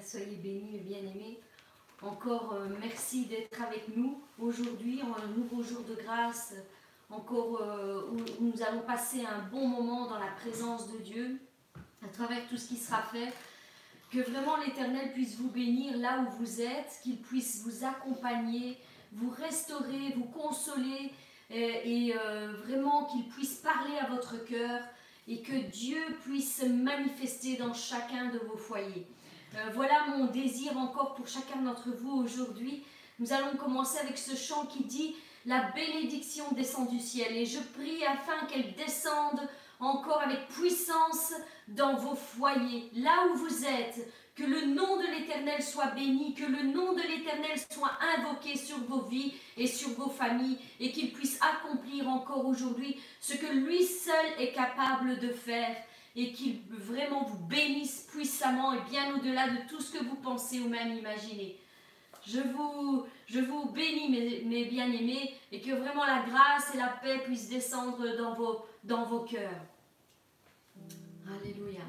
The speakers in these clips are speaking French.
Soyez bénis et bien-aimés. Encore euh, merci d'être avec nous aujourd'hui, un nouveau jour de grâce, encore euh, où nous allons passer un bon moment dans la présence de Dieu, à travers tout ce qui sera fait. Que vraiment l'Éternel puisse vous bénir là où vous êtes, qu'il puisse vous accompagner, vous restaurer, vous consoler, et, et, euh, vraiment qu'il puisse parler à votre cœur et que Dieu puisse se manifester dans chacun de vos foyers. Euh, voilà mon désir encore pour chacun d'entre vous aujourd'hui. Nous allons commencer avec ce chant qui dit La bénédiction descend du ciel. Et je prie afin qu'elle descende encore avec puissance dans vos foyers, là où vous êtes. Que le nom de l'Éternel soit béni, que le nom de l'Éternel soit invoqué sur vos vies et sur vos familles, et qu'il puisse accomplir encore aujourd'hui ce que lui seul est capable de faire et qu'il vraiment vous bénisse puissamment et bien au-delà de tout ce que vous pensez ou même imaginez. Je vous, bénis, mes, mes bien-aimés, et que vraiment la grâce et la paix puissent descendre dans vos, dans vos cœurs. Alléluia.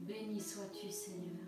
Béni sois-tu, Seigneur.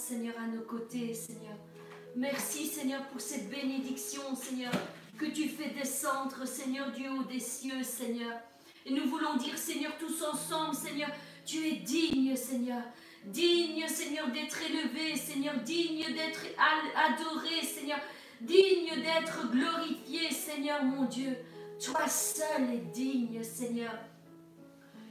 Seigneur, à nos côtés, Seigneur. Merci Seigneur pour cette bénédiction, Seigneur, que tu fais descendre, Seigneur, du haut des cieux, Seigneur. Et nous voulons dire, Seigneur, tous ensemble, Seigneur, tu es digne, Seigneur. Digne, Seigneur, d'être élevé, Seigneur. Digne d'être adoré, Seigneur. Digne d'être glorifié, Seigneur, mon Dieu. Toi seul es digne, Seigneur.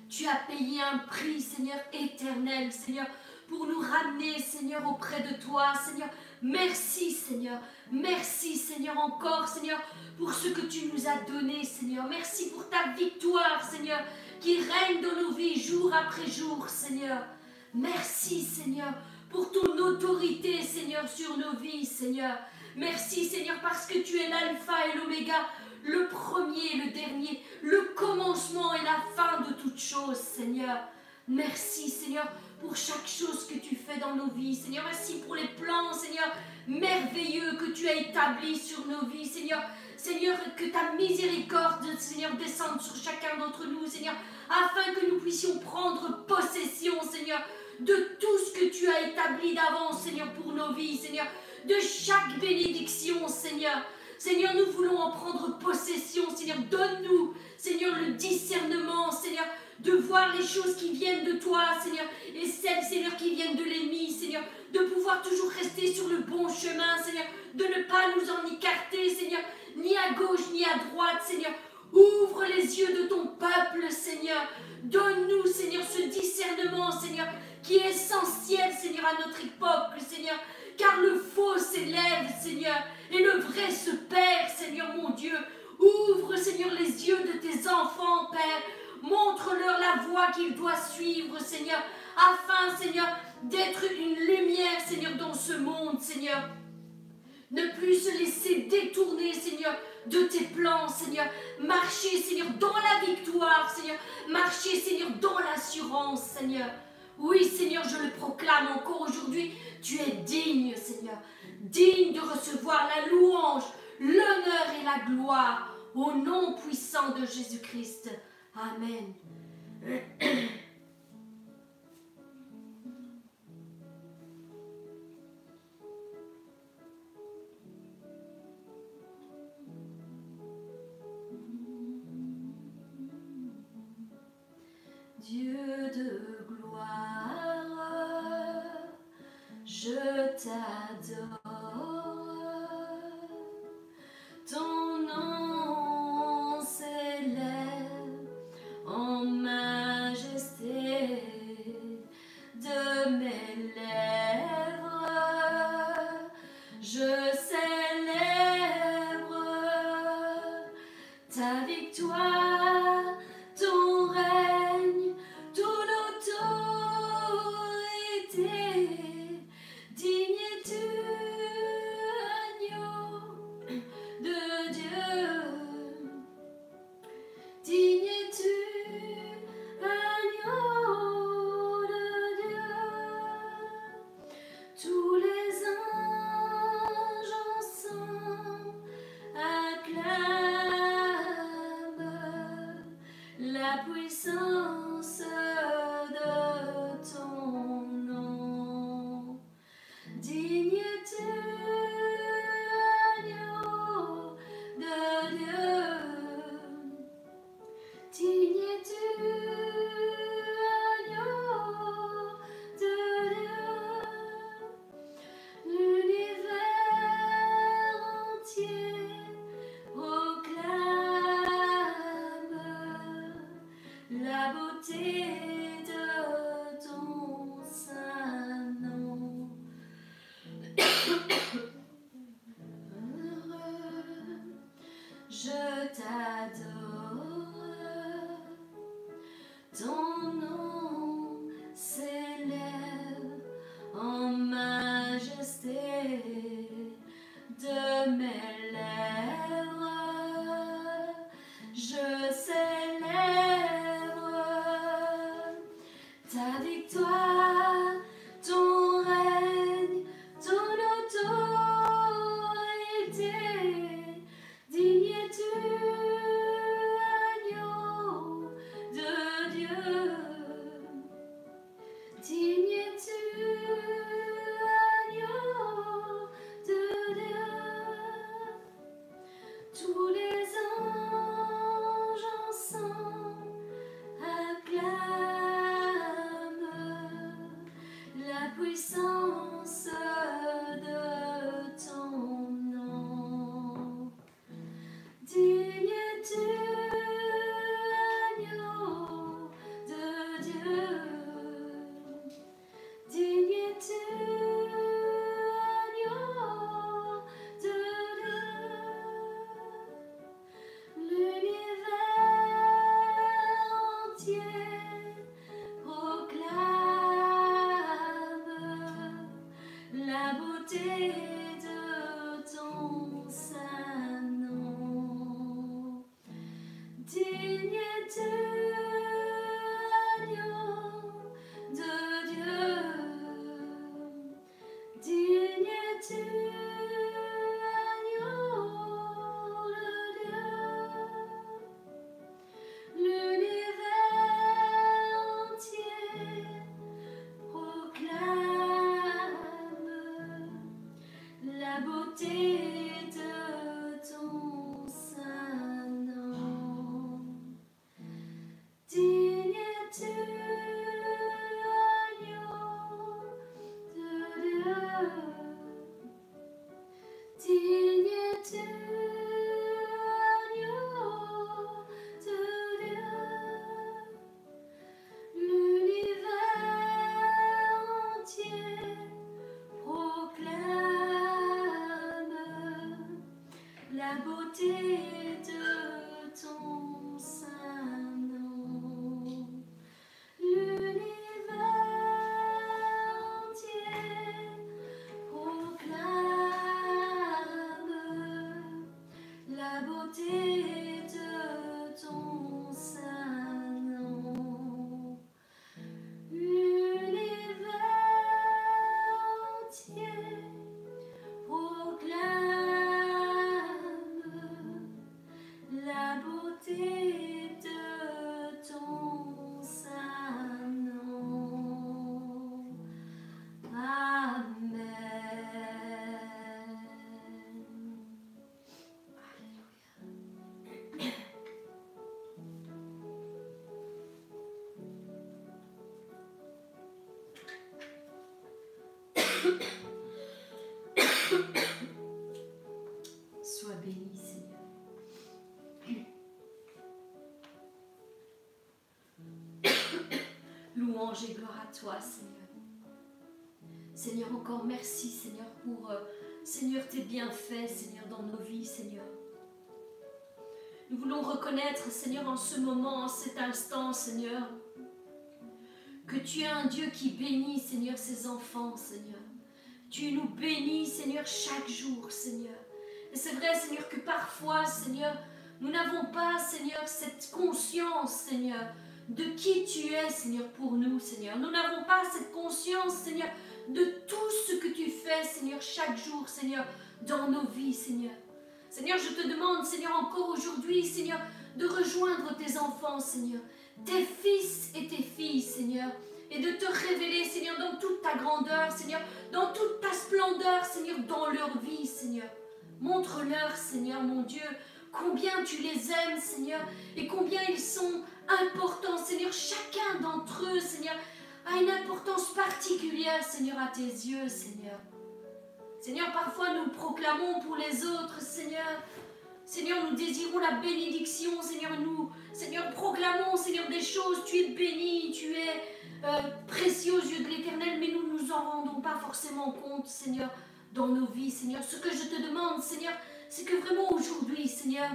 Tu as payé un prix, Seigneur, éternel, Seigneur, pour nous ramener, Seigneur, auprès de toi, Seigneur. Merci, Seigneur. Merci, Seigneur, encore, Seigneur, pour ce que tu nous as donné, Seigneur. Merci pour ta victoire, Seigneur, qui règne dans nos vies jour après jour, Seigneur. Merci, Seigneur, pour ton autorité, Seigneur, sur nos vies, Seigneur. Merci, Seigneur, parce que tu es l'alpha et l'oméga, le premier et le dernier, le commencement et la fin de toutes choses, Seigneur. Merci, Seigneur, pour chaque chose que tu fais dans nos vies. Seigneur, merci pour les plans, Seigneur, merveilleux que tu as établis sur nos vies, Seigneur. Seigneur, que ta miséricorde, Seigneur, descende sur chacun d'entre nous, Seigneur, afin que nous puissions prendre possession, Seigneur, de tout ce que tu as établi d'avance, Seigneur, pour nos vies, Seigneur, de chaque bénédiction, Seigneur. Seigneur, nous voulons en prendre possession, Seigneur. Donne-nous, Seigneur, le discernement, Seigneur, de voir les choses qui viennent de toi, Seigneur, et celles, Seigneur, qui viennent de l'ennemi, Seigneur, de pouvoir toujours rester sur le bon chemin, Seigneur, de ne pas nous en écarter, Seigneur, ni à gauche ni à droite, Seigneur. Ouvre les yeux de ton peuple, Seigneur. Donne-nous, Seigneur, ce discernement, Seigneur, qui est essentiel, Seigneur, à notre époque, Seigneur. Car le faux s'élève, Seigneur, et le vrai se perd, Seigneur mon Dieu. Ouvre, Seigneur, les yeux de tes enfants, Père. Montre-leur la voie qu'ils doivent suivre, Seigneur, afin, Seigneur, d'être une lumière, Seigneur, dans ce monde, Seigneur. Ne plus se laisser détourner, Seigneur, de tes plans, Seigneur. Marcher, Seigneur, dans la victoire, Seigneur. Marcher, Seigneur, dans l'assurance, Seigneur. Oui, Seigneur, je le proclame encore aujourd'hui. Tu es digne, Seigneur. Digne de recevoir la louange, l'honneur et la gloire au nom puissant de Jésus-Christ. Amen. Dieu de Seigneur. Seigneur, encore merci, Seigneur, pour, euh, Seigneur, tes bienfaits, Seigneur, dans nos vies, Seigneur. Nous voulons reconnaître, Seigneur, en ce moment, en cet instant, Seigneur, que tu es un Dieu qui bénit, Seigneur, ses enfants, Seigneur. Tu nous bénis, Seigneur, chaque jour, Seigneur. Et c'est vrai, Seigneur, que parfois, Seigneur, nous n'avons pas, Seigneur, cette conscience, Seigneur, de qui tu es, Seigneur, pour nous, Seigneur? Nous n'avons pas cette conscience, Seigneur, de tout ce que tu fais, Seigneur, chaque jour, Seigneur, dans nos vies, Seigneur. Seigneur, je te demande, Seigneur, encore aujourd'hui, Seigneur, de rejoindre tes enfants, Seigneur, tes fils et tes filles, Seigneur, et de te révéler, Seigneur, dans toute ta grandeur, Seigneur, dans toute ta splendeur, Seigneur, dans leur vie, Seigneur. Montre-leur, Seigneur, mon Dieu, combien tu les aimes, Seigneur, et combien ils sont importants, Seigneur. Chacun d'entre eux, Seigneur, a une importance particulière, Seigneur, à tes yeux, Seigneur. Seigneur, parfois nous proclamons pour les autres, Seigneur. Seigneur, nous désirons la bénédiction, Seigneur, nous, Seigneur, proclamons, Seigneur, des choses. Tu es béni, tu es euh, précieux aux yeux de l'Éternel, mais nous ne nous en rendons pas forcément compte, Seigneur, dans nos vies, Seigneur. Ce que je te demande, Seigneur, c'est que vraiment aujourd'hui, Seigneur,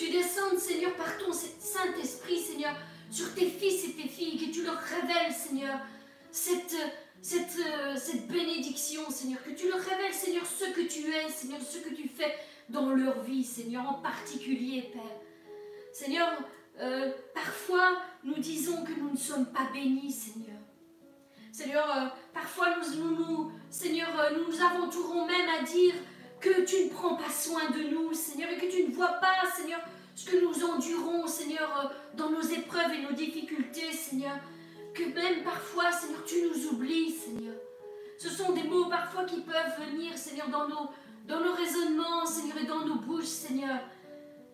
tu descendes, Seigneur, par ton Saint-Esprit, Seigneur, sur tes fils et tes filles, que tu leur révèles, Seigneur, cette, cette, bénédiction, Seigneur, que tu leur révèles, Seigneur, ce que tu es, Seigneur, ce que tu fais dans leur vie, Seigneur, en particulier, Père. Seigneur, euh, parfois nous disons que nous ne sommes pas bénis, Seigneur. Seigneur, euh, parfois nous, nous, Seigneur, euh, nous nous aventurons même à dire que tu ne prends pas soin de nous, Seigneur, et que tu ne vois pas, Seigneur, ce que nous endurons, Seigneur, dans nos épreuves et nos difficultés, Seigneur. Que même parfois, Seigneur, tu nous oublies, Seigneur. Ce sont des mots parfois qui peuvent venir, Seigneur, dans nos, dans nos raisonnements, Seigneur, et dans nos bouches, Seigneur.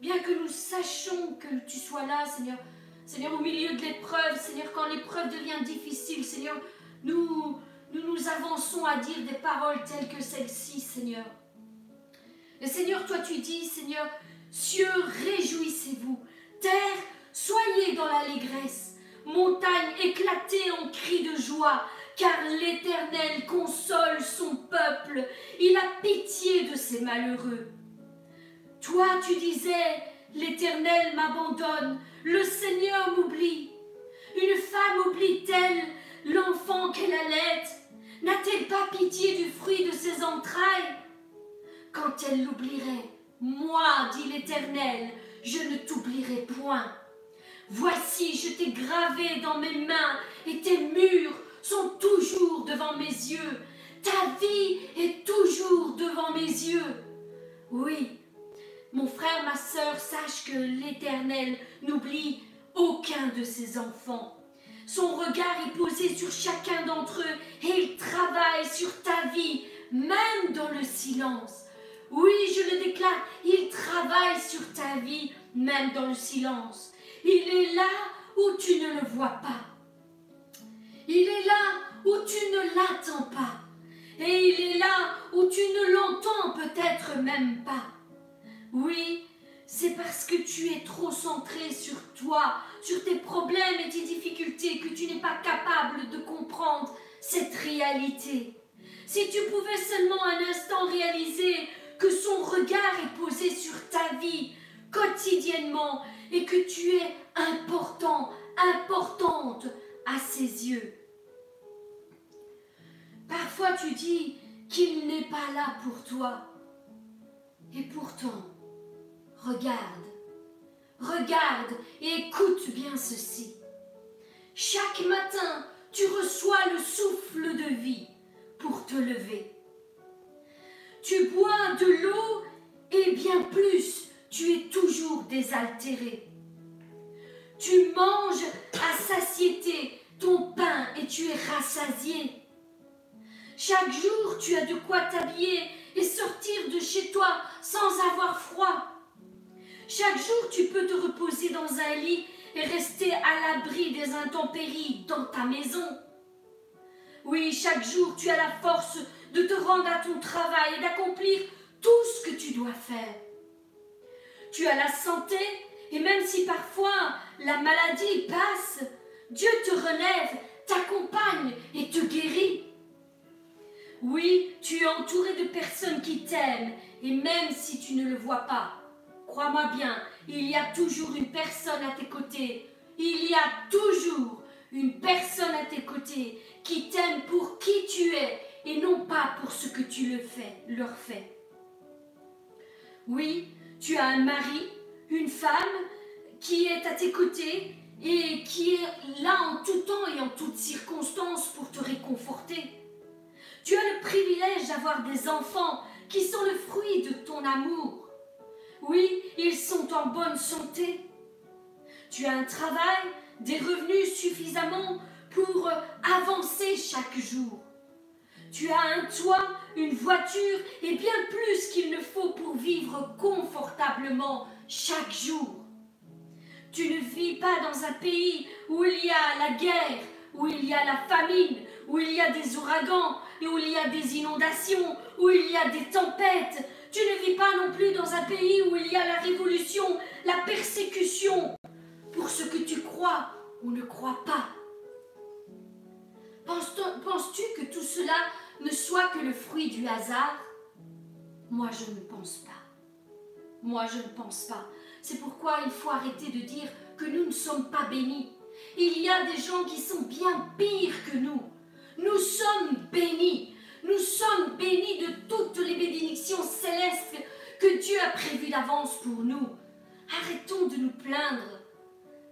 Bien que nous sachions que tu sois là, Seigneur. Seigneur, au milieu de l'épreuve, Seigneur, quand l'épreuve devient difficile, Seigneur, nous, nous nous avançons à dire des paroles telles que celle-ci, Seigneur. Et Seigneur, toi tu dis, Seigneur, cieux, réjouissez-vous. Terre, soyez dans l'allégresse. Montagne, éclatez en cris de joie, car l'Éternel console son peuple. Il a pitié de ses malheureux. Toi, tu disais, l'Éternel m'abandonne, le Seigneur m'oublie. Une femme oublie-t-elle l'enfant qu'elle allait N'a-t-elle pas pitié du fruit de ses entrailles? Quand elle l'oublierait, moi, dit l'Éternel, je ne t'oublierai point. Voici, je t'ai gravé dans mes mains, et tes murs sont toujours devant mes yeux. Ta vie est toujours devant mes yeux. Oui, mon frère, ma sœur, sache que l'Éternel n'oublie aucun de ses enfants. Son regard est posé sur chacun d'entre eux et il travaille sur ta vie, même dans le silence. Oui, je le déclare, il travaille sur ta vie, même dans le silence. Il est là où tu ne le vois pas. Il est là où tu ne l'attends pas. Et il est là où tu ne l'entends peut-être même pas. Oui, c'est parce que tu es trop centré sur toi, sur tes problèmes et tes difficultés que tu n'es pas capable de comprendre cette réalité. Si tu pouvais seulement un instant réaliser que son regard est posé sur ta vie quotidiennement et que tu es important, importante à ses yeux. Parfois tu dis qu'il n'est pas là pour toi. Et pourtant, Regarde, regarde et écoute bien ceci. Chaque matin, tu reçois le souffle de vie pour te lever. Tu bois de l'eau et bien plus, tu es toujours désaltéré. Tu manges à satiété ton pain et tu es rassasié. Chaque jour, tu as de quoi t'habiller et sortir de chez toi sans avoir froid. Chaque jour, tu peux te reposer dans un lit et rester à l'abri des intempéries dans ta maison. Oui, chaque jour, tu as la force de te rendre à ton travail et d'accomplir tout ce que tu dois faire. Tu as la santé et même si parfois la maladie passe, Dieu te relève, t'accompagne et te guérit. Oui, tu es entouré de personnes qui t'aiment et même si tu ne le vois pas, Crois-moi bien, il y a toujours une personne à tes côtés. Il y a toujours une personne à tes côtés qui t'aime pour qui tu es et non pas pour ce que tu le fais, leur fais. Oui, tu as un mari, une femme qui est à tes côtés et qui est là en tout temps et en toutes circonstances pour te réconforter. Tu as le privilège d'avoir des enfants qui sont le fruit de ton amour. Oui, ils sont en bonne santé. Tu as un travail, des revenus suffisamment pour avancer chaque jour. Tu as un toit, une voiture et bien plus qu'il ne faut pour vivre confortablement chaque jour. Tu ne vis pas dans un pays où il y a la guerre, où il y a la famine, où il y a des ouragans, et où il y a des inondations, où il y a des tempêtes, tu ne vis pas non plus dans un pays où il y a la révolution, la persécution pour ce que tu crois ou ne crois pas. Penses-tu que tout cela ne soit que le fruit du hasard Moi, je ne pense pas. Moi, je ne pense pas. C'est pourquoi il faut arrêter de dire que nous ne sommes pas bénis. Il y a des gens qui sont bien pires que nous. Nous sommes bénis. Nous sommes bénis de toutes les bénédictions célestes que Dieu a prévues d'avance pour nous. Arrêtons de nous plaindre.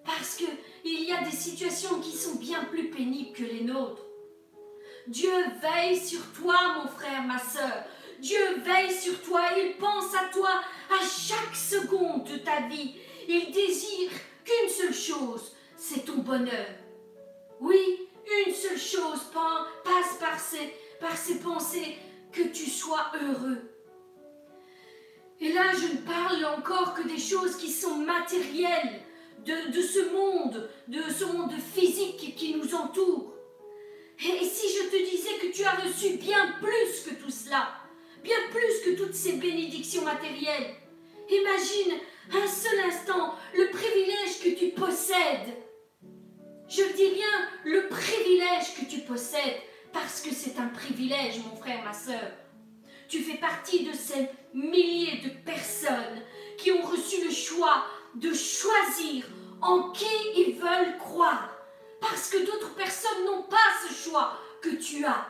Parce qu'il y a des situations qui sont bien plus pénibles que les nôtres. Dieu veille sur toi, mon frère, ma soeur. Dieu veille sur toi, il pense à toi à chaque seconde de ta vie. Il désire qu'une seule chose, c'est ton bonheur. Oui, une seule chose passe par ses, par ses pensées, que tu sois heureux. Et là, je ne parle encore que des choses qui sont matérielles, de ce monde, de ce monde physique qui nous entoure. Et si je te disais que tu as reçu bien plus que tout cela, bien plus que toutes ces bénédictions matérielles, imagine un seul instant le privilège que tu possèdes. Je dis bien le privilège que tu possèdes, parce que c'est un privilège, mon frère, ma soeur. Tu fais partie de ces milliers de personnes qui ont reçu le choix de choisir en qui ils veulent croire parce que d'autres personnes n'ont pas ce choix que tu as.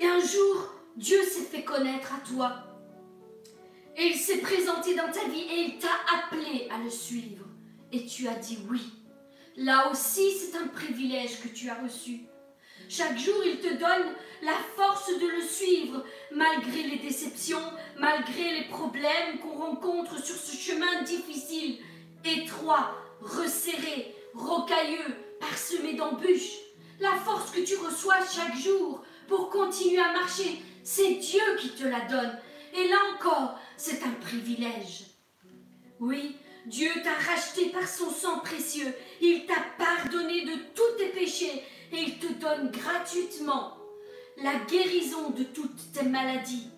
Et un jour, Dieu s'est fait connaître à toi. Et il s'est présenté dans ta vie et il t'a appelé à le suivre. Et tu as dit oui. Là aussi, c'est un privilège que tu as reçu. Chaque jour, il te donne la force de le suivre, malgré les déceptions, malgré les problèmes qu'on rencontre sur ce chemin difficile, étroit, resserré, rocailleux, parsemé d'embûches. La force que tu reçois chaque jour pour continuer à marcher, c'est Dieu qui te la donne. Et là encore, c'est un privilège. Oui, Dieu t'a racheté par son sang précieux. Il t'a pardonné de tous tes péchés et il te donne gratuitement la guérison de toutes tes maladies.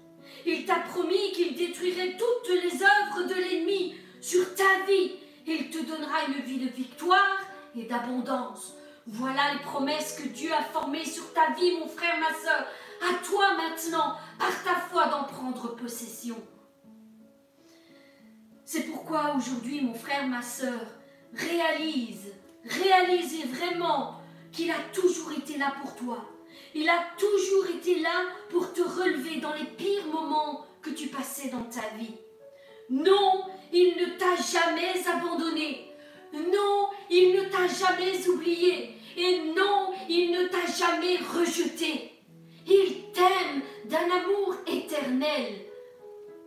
Il t'a promis qu'il détruirait toutes les œuvres de l'ennemi sur ta vie. Il te donnera une vie de victoire et d'abondance. Voilà les promesses que Dieu a formées sur ta vie, mon frère, ma soeur. À toi maintenant, par ta foi, d'en prendre possession. C'est pourquoi aujourd'hui, mon frère, ma soeur, réalise, réalisez vraiment qu'il a toujours été là pour toi. Il a toujours été là pour te relever dans les pires moments que tu passais dans ta vie. Non, il ne t'a jamais abandonné. Non, il ne t'a jamais oublié. Et non, il ne t'a jamais rejeté. Il t'aime d'un amour éternel.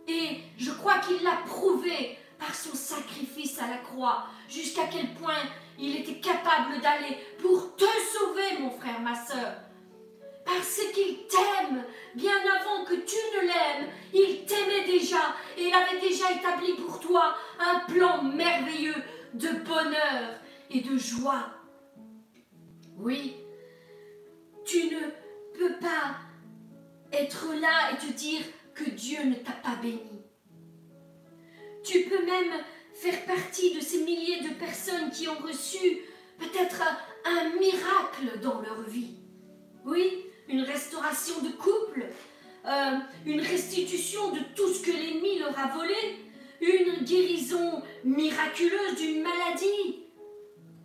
Et je crois qu'il l'a prouvé par son sacrifice à la croix, jusqu'à quel point il était capable d'aller pour te sauver, mon frère, ma soeur. Parce qu'il t'aime, bien avant que tu ne l'aimes, il t'aimait déjà et il avait déjà établi pour toi un plan merveilleux de bonheur et de joie. Oui, tu ne peux pas être là et te dire que Dieu ne t'a pas béni. Tu peux même faire partie de ces milliers de personnes qui ont reçu peut-être un miracle dans leur vie. Oui, une restauration de couple, euh, une restitution de tout ce que l'ennemi leur a volé, une guérison miraculeuse d'une maladie.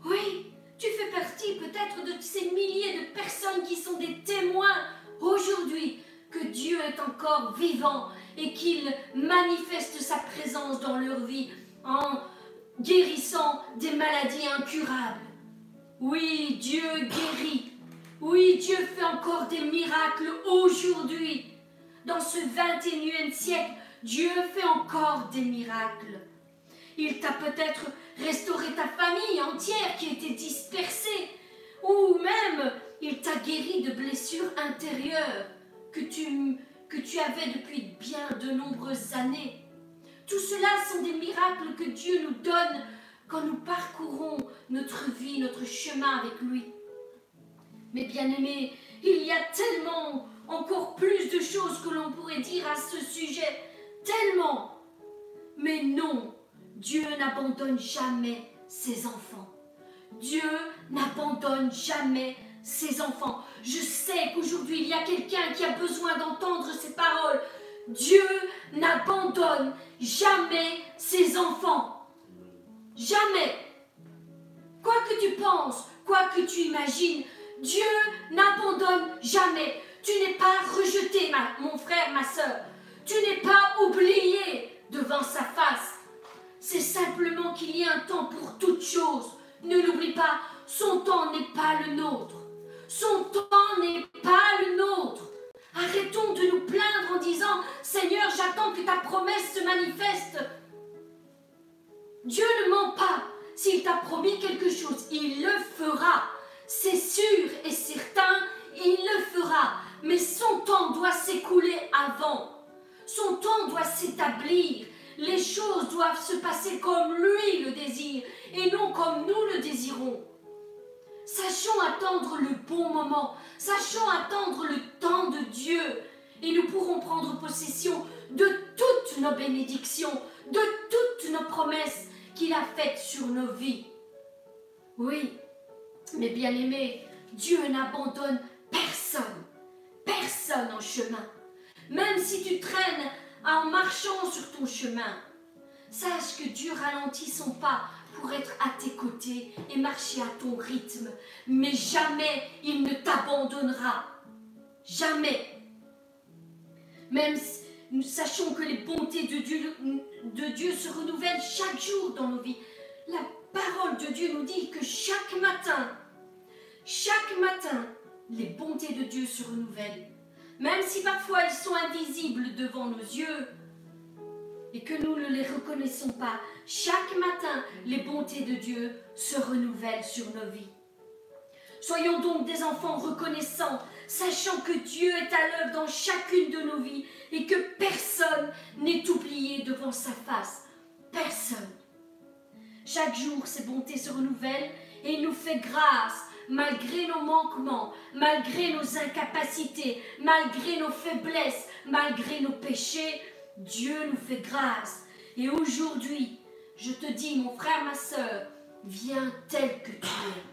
Oui, tu fais partie peut-être de ces milliers de personnes qui sont des témoins aujourd'hui que Dieu est encore vivant et qu'il manifeste sa présence dans leur vie en guérissant des maladies incurables. Oui, Dieu guérit. Oui, Dieu fait encore des miracles aujourd'hui. Dans ce 21e siècle, Dieu fait encore des miracles. Il t'a peut-être restauré ta famille entière qui était dispersée, ou même il t'a guéri de blessures intérieures que tu, que tu avais depuis bien de nombreuses années. Tout cela sont des miracles que Dieu nous donne quand nous parcourons notre vie, notre chemin avec lui. Mais bien aimé, il y a tellement encore plus de choses que l'on pourrait dire à ce sujet tellement. Mais non, Dieu n'abandonne jamais ses enfants. Dieu n'abandonne jamais ses enfants. Je sais qu'aujourd'hui, il y a quelqu'un qui a besoin d'entendre ces paroles, Dieu n'abandonne jamais ses enfants. Jamais. Quoi que tu penses, quoi que tu imagines, Dieu n'abandonne jamais. Tu n'es pas rejeté, mon frère, ma soeur. Tu n'es pas oublié devant sa face. C'est simplement qu'il y a un temps pour toute chose. Ne l'oublie pas, son temps n'est pas le nôtre. Son temps n'est pas le nôtre. Arrêtons de nous plaindre en disant Seigneur, j'attends que ta promesse se manifeste. Dieu ne ment pas. S'il t'a promis quelque chose, il le fera. C'est sûr et certain, il le fera. Mais son temps doit s'écouler avant. Son temps doit s'établir. Les choses doivent se passer comme lui le désire et non comme nous le désirons. Sachons attendre le bon moment, sachons attendre le temps de Dieu et nous pourrons prendre possession de toutes nos bénédictions, de toutes nos promesses qu'il a faites sur nos vies. Oui, mais bien aimés, Dieu n'abandonne personne, personne en chemin. Même si tu traînes en marchant sur ton chemin, sache que Dieu ralentit son pas pour être à tes côtés et marcher à ton rythme. Mais jamais il ne t'abandonnera. Jamais. Même si nous sachons que les bontés de Dieu, se renouvellent chaque jour dans nos vies. Parole de Dieu nous dit que chaque matin, chaque matin, les bontés de Dieu se renouvellent. Même si parfois elles sont invisibles devant nos yeux et que nous ne les reconnaissons pas, chaque matin, les bontés de Dieu se renouvellent sur nos vies. Soyons donc des enfants reconnaissants, sachant que Dieu est à l'œuvre dans chacune de nos vies et que personne n'est oublié devant sa face. Personne. Chaque jour, ses bontés se renouvellent et il nous fait grâce malgré nos manquements, malgré nos incapacités, malgré nos faiblesses, malgré nos péchés. Dieu nous fait grâce. Et aujourd'hui, je te dis, mon frère, ma soeur, viens tel que tu es.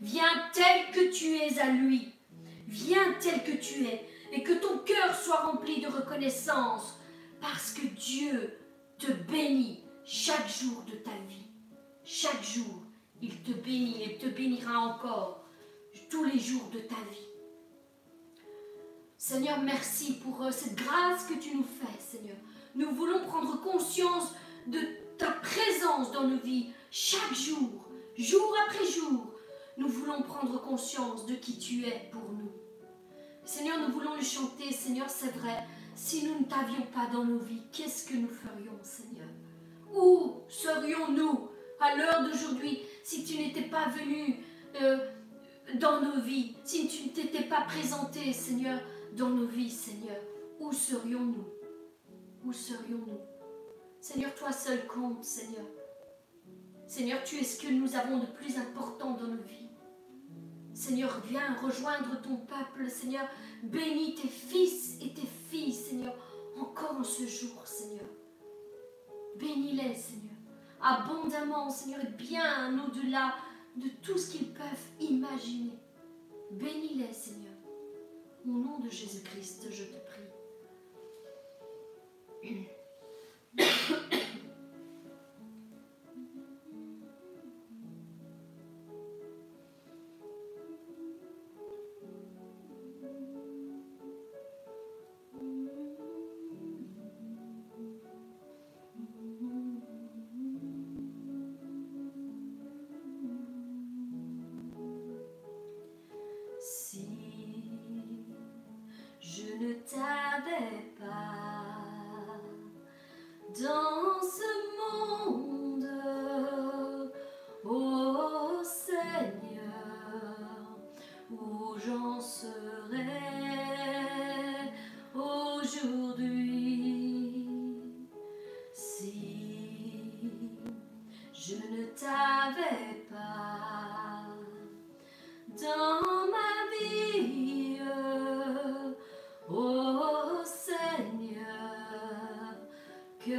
Viens tel que tu es à lui. Viens tel que tu es. Et que ton cœur soit rempli de reconnaissance. Parce que Dieu te bénit chaque jour de ta vie. Chaque jour, il te bénit et te bénira encore tous les jours de ta vie. Seigneur, merci pour euh, cette grâce que tu nous fais, Seigneur. Nous voulons prendre conscience de ta présence dans nos vies chaque jour, jour après jour. Nous voulons prendre conscience de qui tu es pour nous. Seigneur, nous voulons le chanter, Seigneur, c'est vrai. Si nous ne t'avions pas dans nos vies, qu'est-ce que nous ferions, Seigneur? Où serions-nous à l'heure d'aujourd'hui si tu n'étais pas venu euh, dans nos vies, si tu ne t'étais pas présenté, Seigneur, dans nos vies, Seigneur Où serions-nous? Où serions-nous? Seigneur, toi seul compte, Seigneur. Seigneur, tu es ce que nous avons de plus important dans nos vies. Seigneur, viens rejoindre ton peuple, Seigneur. Bénis tes fils et tes filles, Seigneur, encore en ce jour, Seigneur. Bénis-les, Seigneur, abondamment, Seigneur, et bien au-delà de tout ce qu'ils peuvent imaginer. Bénis-les, Seigneur. Au nom de Jésus-Christ, je te prie.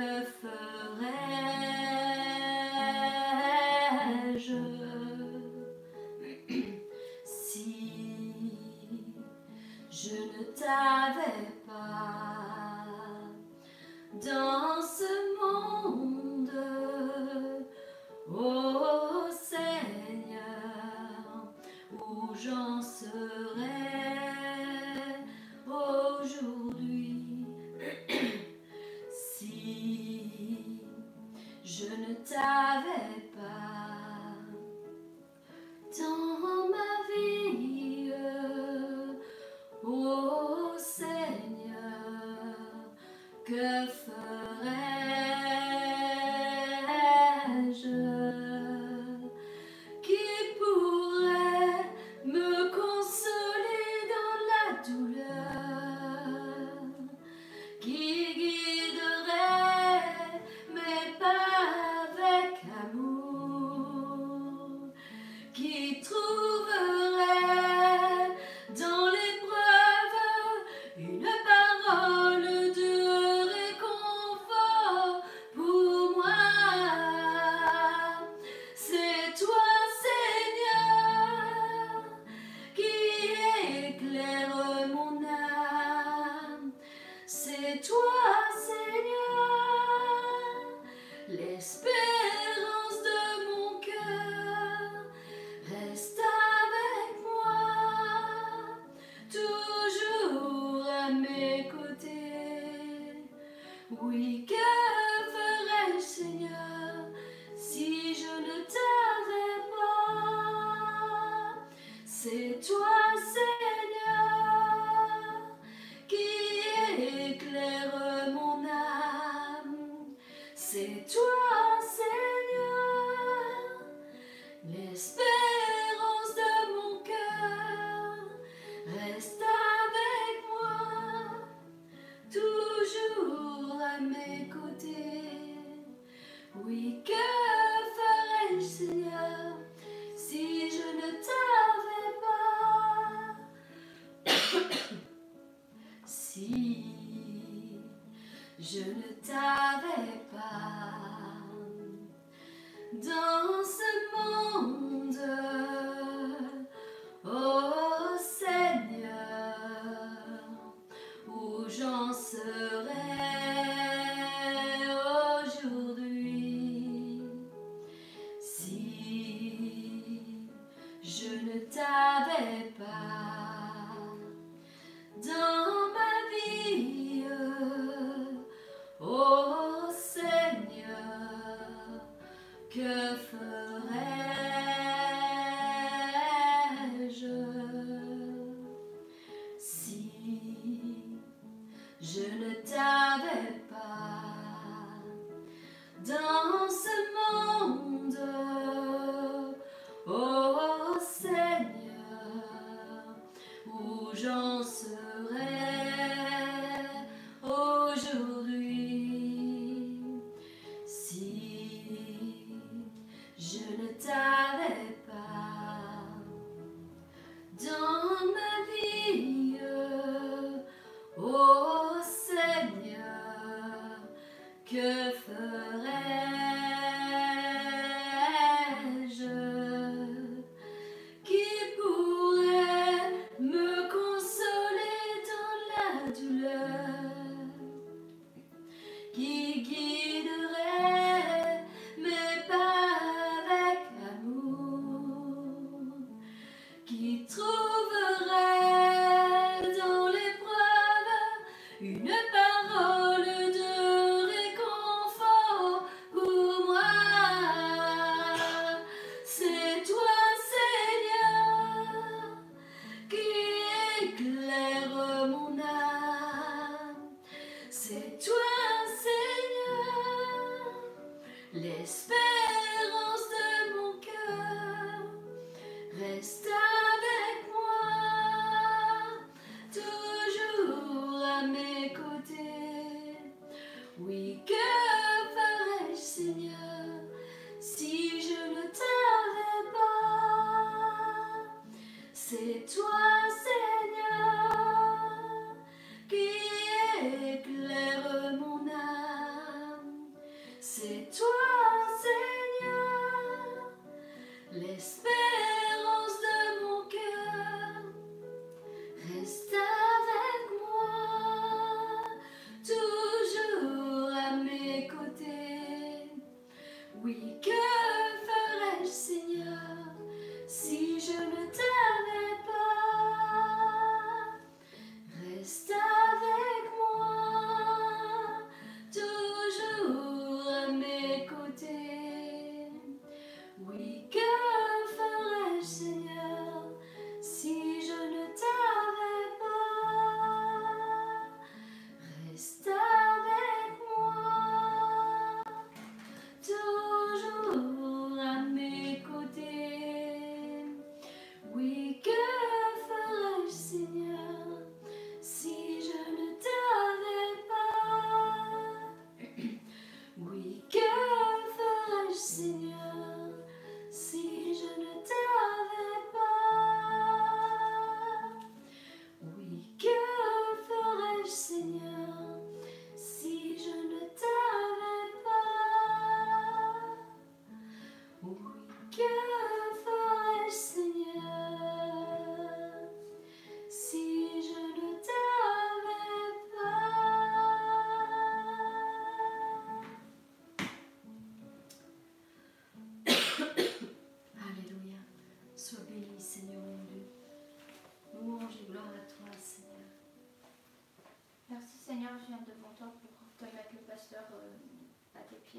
le ferai-je?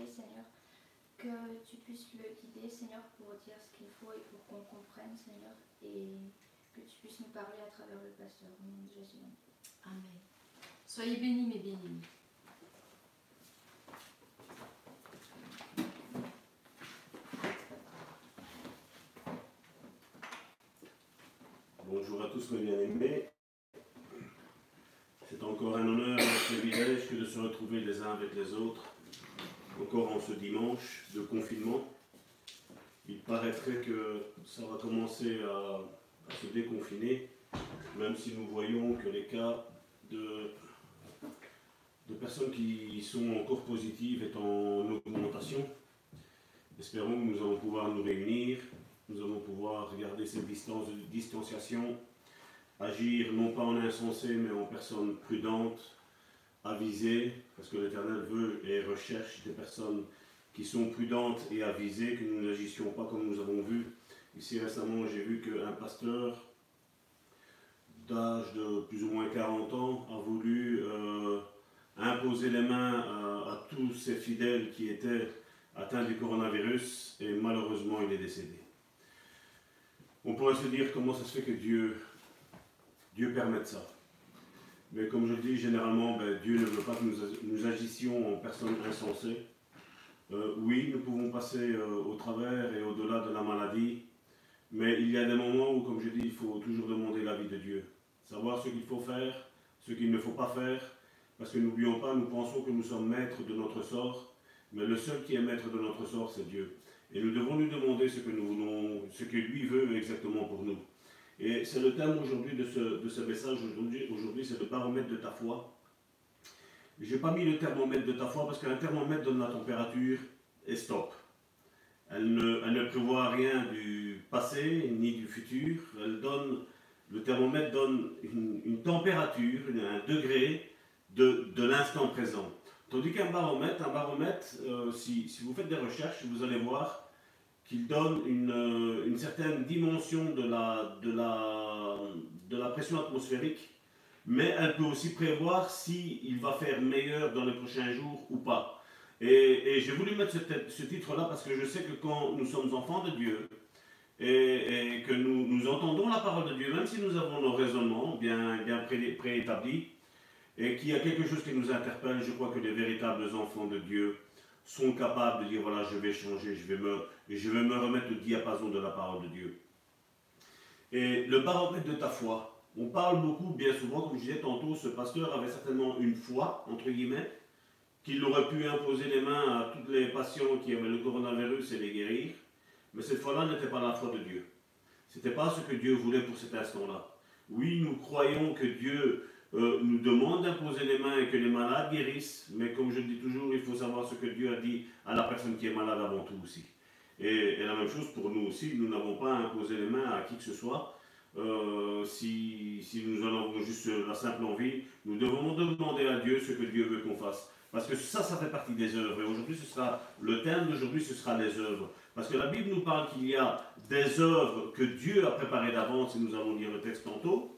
Seigneur. Que tu puisses le guider, Seigneur, pour dire ce qu'il faut et pour qu'on comprenne, Seigneur. Et que tu puisses nous parler à travers le pasteur. Au nom de Jésus. Amen. Soyez bénis, mes bien-aimés. Bonjour à tous mes bien-aimés. C'est encore un honneur et un privilège que de se retrouver les uns avec les autres, encore en ce dimanche de confinement. Il paraîtrait que ça va commencer à, se déconfiner, même si nous voyons que les cas de, de personnes qui sont encore positives est en augmentation. Espérons que nous allons pouvoir nous réunir, nous allons pouvoir garder cette distance de distanciation, agir non pas en insensé, mais en personne prudente, avisée, parce que l'Éternel veut et recherche des personnes qui sont prudentes et avisées, que nous n'agissions pas comme nous avons vu. Ici récemment, j'ai vu qu'un pasteur d'âge de plus ou moins 40 ans a voulu euh, imposer les mains à, à tous ses fidèles qui étaient atteints du coronavirus et malheureusement il est décédé. On pourrait se dire comment ça se fait que Dieu, Dieu permette ça. Mais comme je dis, généralement, ben, Dieu ne veut pas que nous, agissions en personnes insensées. Euh, oui, nous pouvons passer euh, au travers et au-delà de la maladie, mais il y a des moments où, comme je dis, il faut toujours demander l'avis de Dieu. Savoir ce qu'il faut faire, ce qu'il ne faut pas faire, parce que n'oublions pas, nous pensons que nous sommes maîtres de notre sort, mais le seul qui est maître de notre sort, c'est Dieu. Et nous devons lui demander ce que nous voulons, ce que lui veut exactement pour nous. Et c'est le thème aujourd'hui de ce, de ce message aujourd'hui. Aujourd'hui, c'est le baromètre de ta foi. Je n'ai pas mis le thermomètre de ta foi parce qu'un thermomètre donne la température et stop. Elle ne, elle ne prévoit rien du passé ni du futur. Elle donne, le thermomètre donne une, température, un degré de, de l'instant présent. Tandis qu'un baromètre, un baromètre, euh, si, si, vous faites des recherches, vous allez voir qu'il donne une, euh, une, certaine dimension de la, pression atmosphérique, mais elle peut aussi prévoir s'il il va faire meilleur dans les prochains jours ou pas. Et, j'ai voulu mettre ce, titre-là parce que je sais que quand nous sommes enfants de Dieu et, que nous, entendons la parole de Dieu, même si nous avons nos raisonnements bien préétablis, et qu'il y a quelque chose qui nous interpelle, je crois que les véritables enfants de Dieu sont capables de dire voilà, je vais changer, je vais me, je vais me remettre au diapason de la parole de Dieu. Et le baromètre de ta foi, on parle beaucoup, bien souvent, comme je disais tantôt, ce pasteur avait certainement une foi, entre guillemets, qu'il aurait pu imposer les mains à tous les patients qui avaient le coronavirus et les guérir, mais cette fois-là n'était pas la foi de Dieu. Ce n'était pas ce que Dieu voulait pour cet instant-là. Oui, nous croyons que Dieu euh, nous demande d'imposer les mains et que les malades guérissent, mais comme je dis toujours, il faut savoir ce que Dieu a dit à la personne qui est malade avant tout aussi. Et, la même chose pour nous aussi, nous n'avons pas imposé les mains à qui que ce soit. Euh, si, si, nous en avons juste la simple envie, nous devons demander à Dieu ce que Dieu veut qu'on fasse. Parce que ça, ça fait partie des œuvres. Et aujourd'hui, ce sera, le thème d'aujourd'hui, ce sera les œuvres. Parce que la Bible nous parle qu'il y a des œuvres que Dieu a préparées d'avance, et nous allons lire le texte tantôt,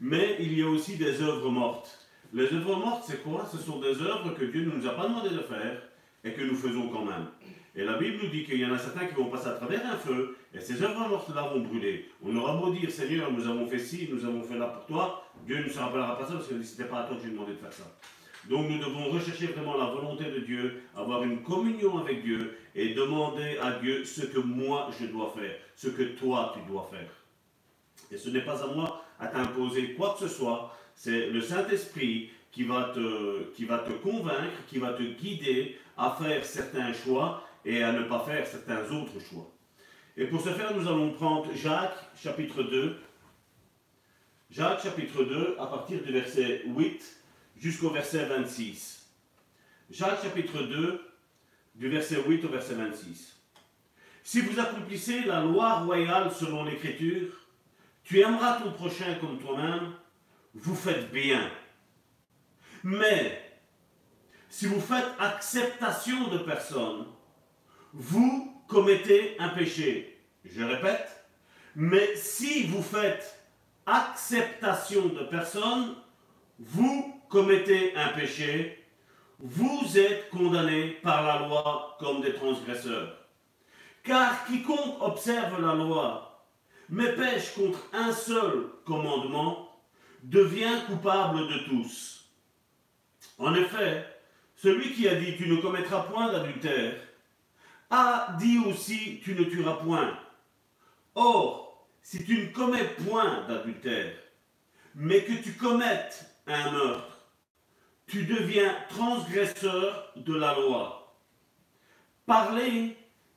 mais il y a aussi des œuvres mortes. Les œuvres mortes, c'est quoi? Ce sont des œuvres que Dieu ne nous a pas demandé de faire et que nous faisons quand même. Et la Bible nous dit qu'il y en a certains qui vont passer à travers un feu, et ces œuvres mortes-là vont brûler. On aura beau dire, Seigneur, nous avons fait ci, nous avons fait là pour toi, Dieu ne se rappellera pas ça parce que n'était pas à toi que j'ai demandé de faire ça. Donc nous devons rechercher vraiment la volonté de Dieu, avoir une communion avec Dieu et demander à Dieu ce que moi je dois faire, ce que toi tu dois faire. Et ce n'est pas à moi à t'imposer quoi que ce soit, c'est le Saint-Esprit qui, va te, qui va te convaincre, qui va te guider à faire certains choix et à ne pas faire certains autres choix. Et pour ce faire, nous allons prendre Jacques chapitre 2. Jacques chapitre 2 à partir du verset 8 jusqu'au verset 26. Jacques chapitre 2 du verset 8 au verset 26. Si vous accomplissez la loi royale selon l'écriture, tu aimeras ton prochain comme toi-même, vous faites bien. Mais si vous faites acceptation de personne, vous commettez un péché. Je répète, mais si vous faites acceptation de personne, vous commettez un péché, vous êtes condamnés par la loi comme des transgresseurs. Car quiconque observe la loi, mais pêche contre un seul commandement, devient coupable de tous. En effet, celui qui a dit tu ne commettras point d'adultère, a dit aussi tu ne tueras point. Or, si tu ne commets point d'adultère, mais que tu commettes un meurtre, tu deviens transgresseur de la loi. Parlez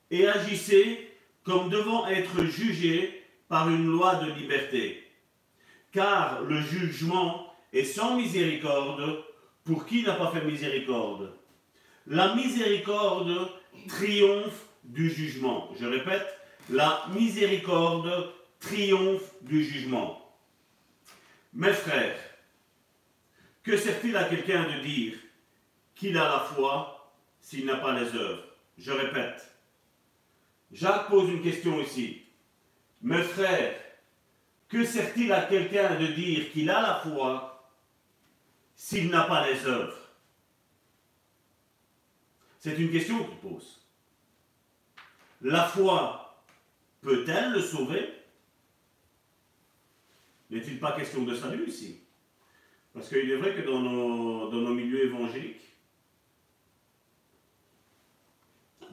et agissez comme devant être jugés par une loi de liberté. Car le jugement est sans miséricorde pour qui n'a pas fait miséricorde. La miséricorde triomphe du jugement. Je répète, la miséricorde triomphe du jugement. Mes frères, que sert-il à quelqu'un de dire qu'il a la foi s'il n'a pas les œuvres? Je répète. Jacques pose une question ici. Mes frères, que sert-il à quelqu'un de dire qu'il a la foi s'il n'a pas les œuvres? C'est une question qu'il pose. La foi peut-elle le sauver? N'est-il pas question de salut ici? Parce qu'il est vrai que dans nos, dans nos milieux évangéliques,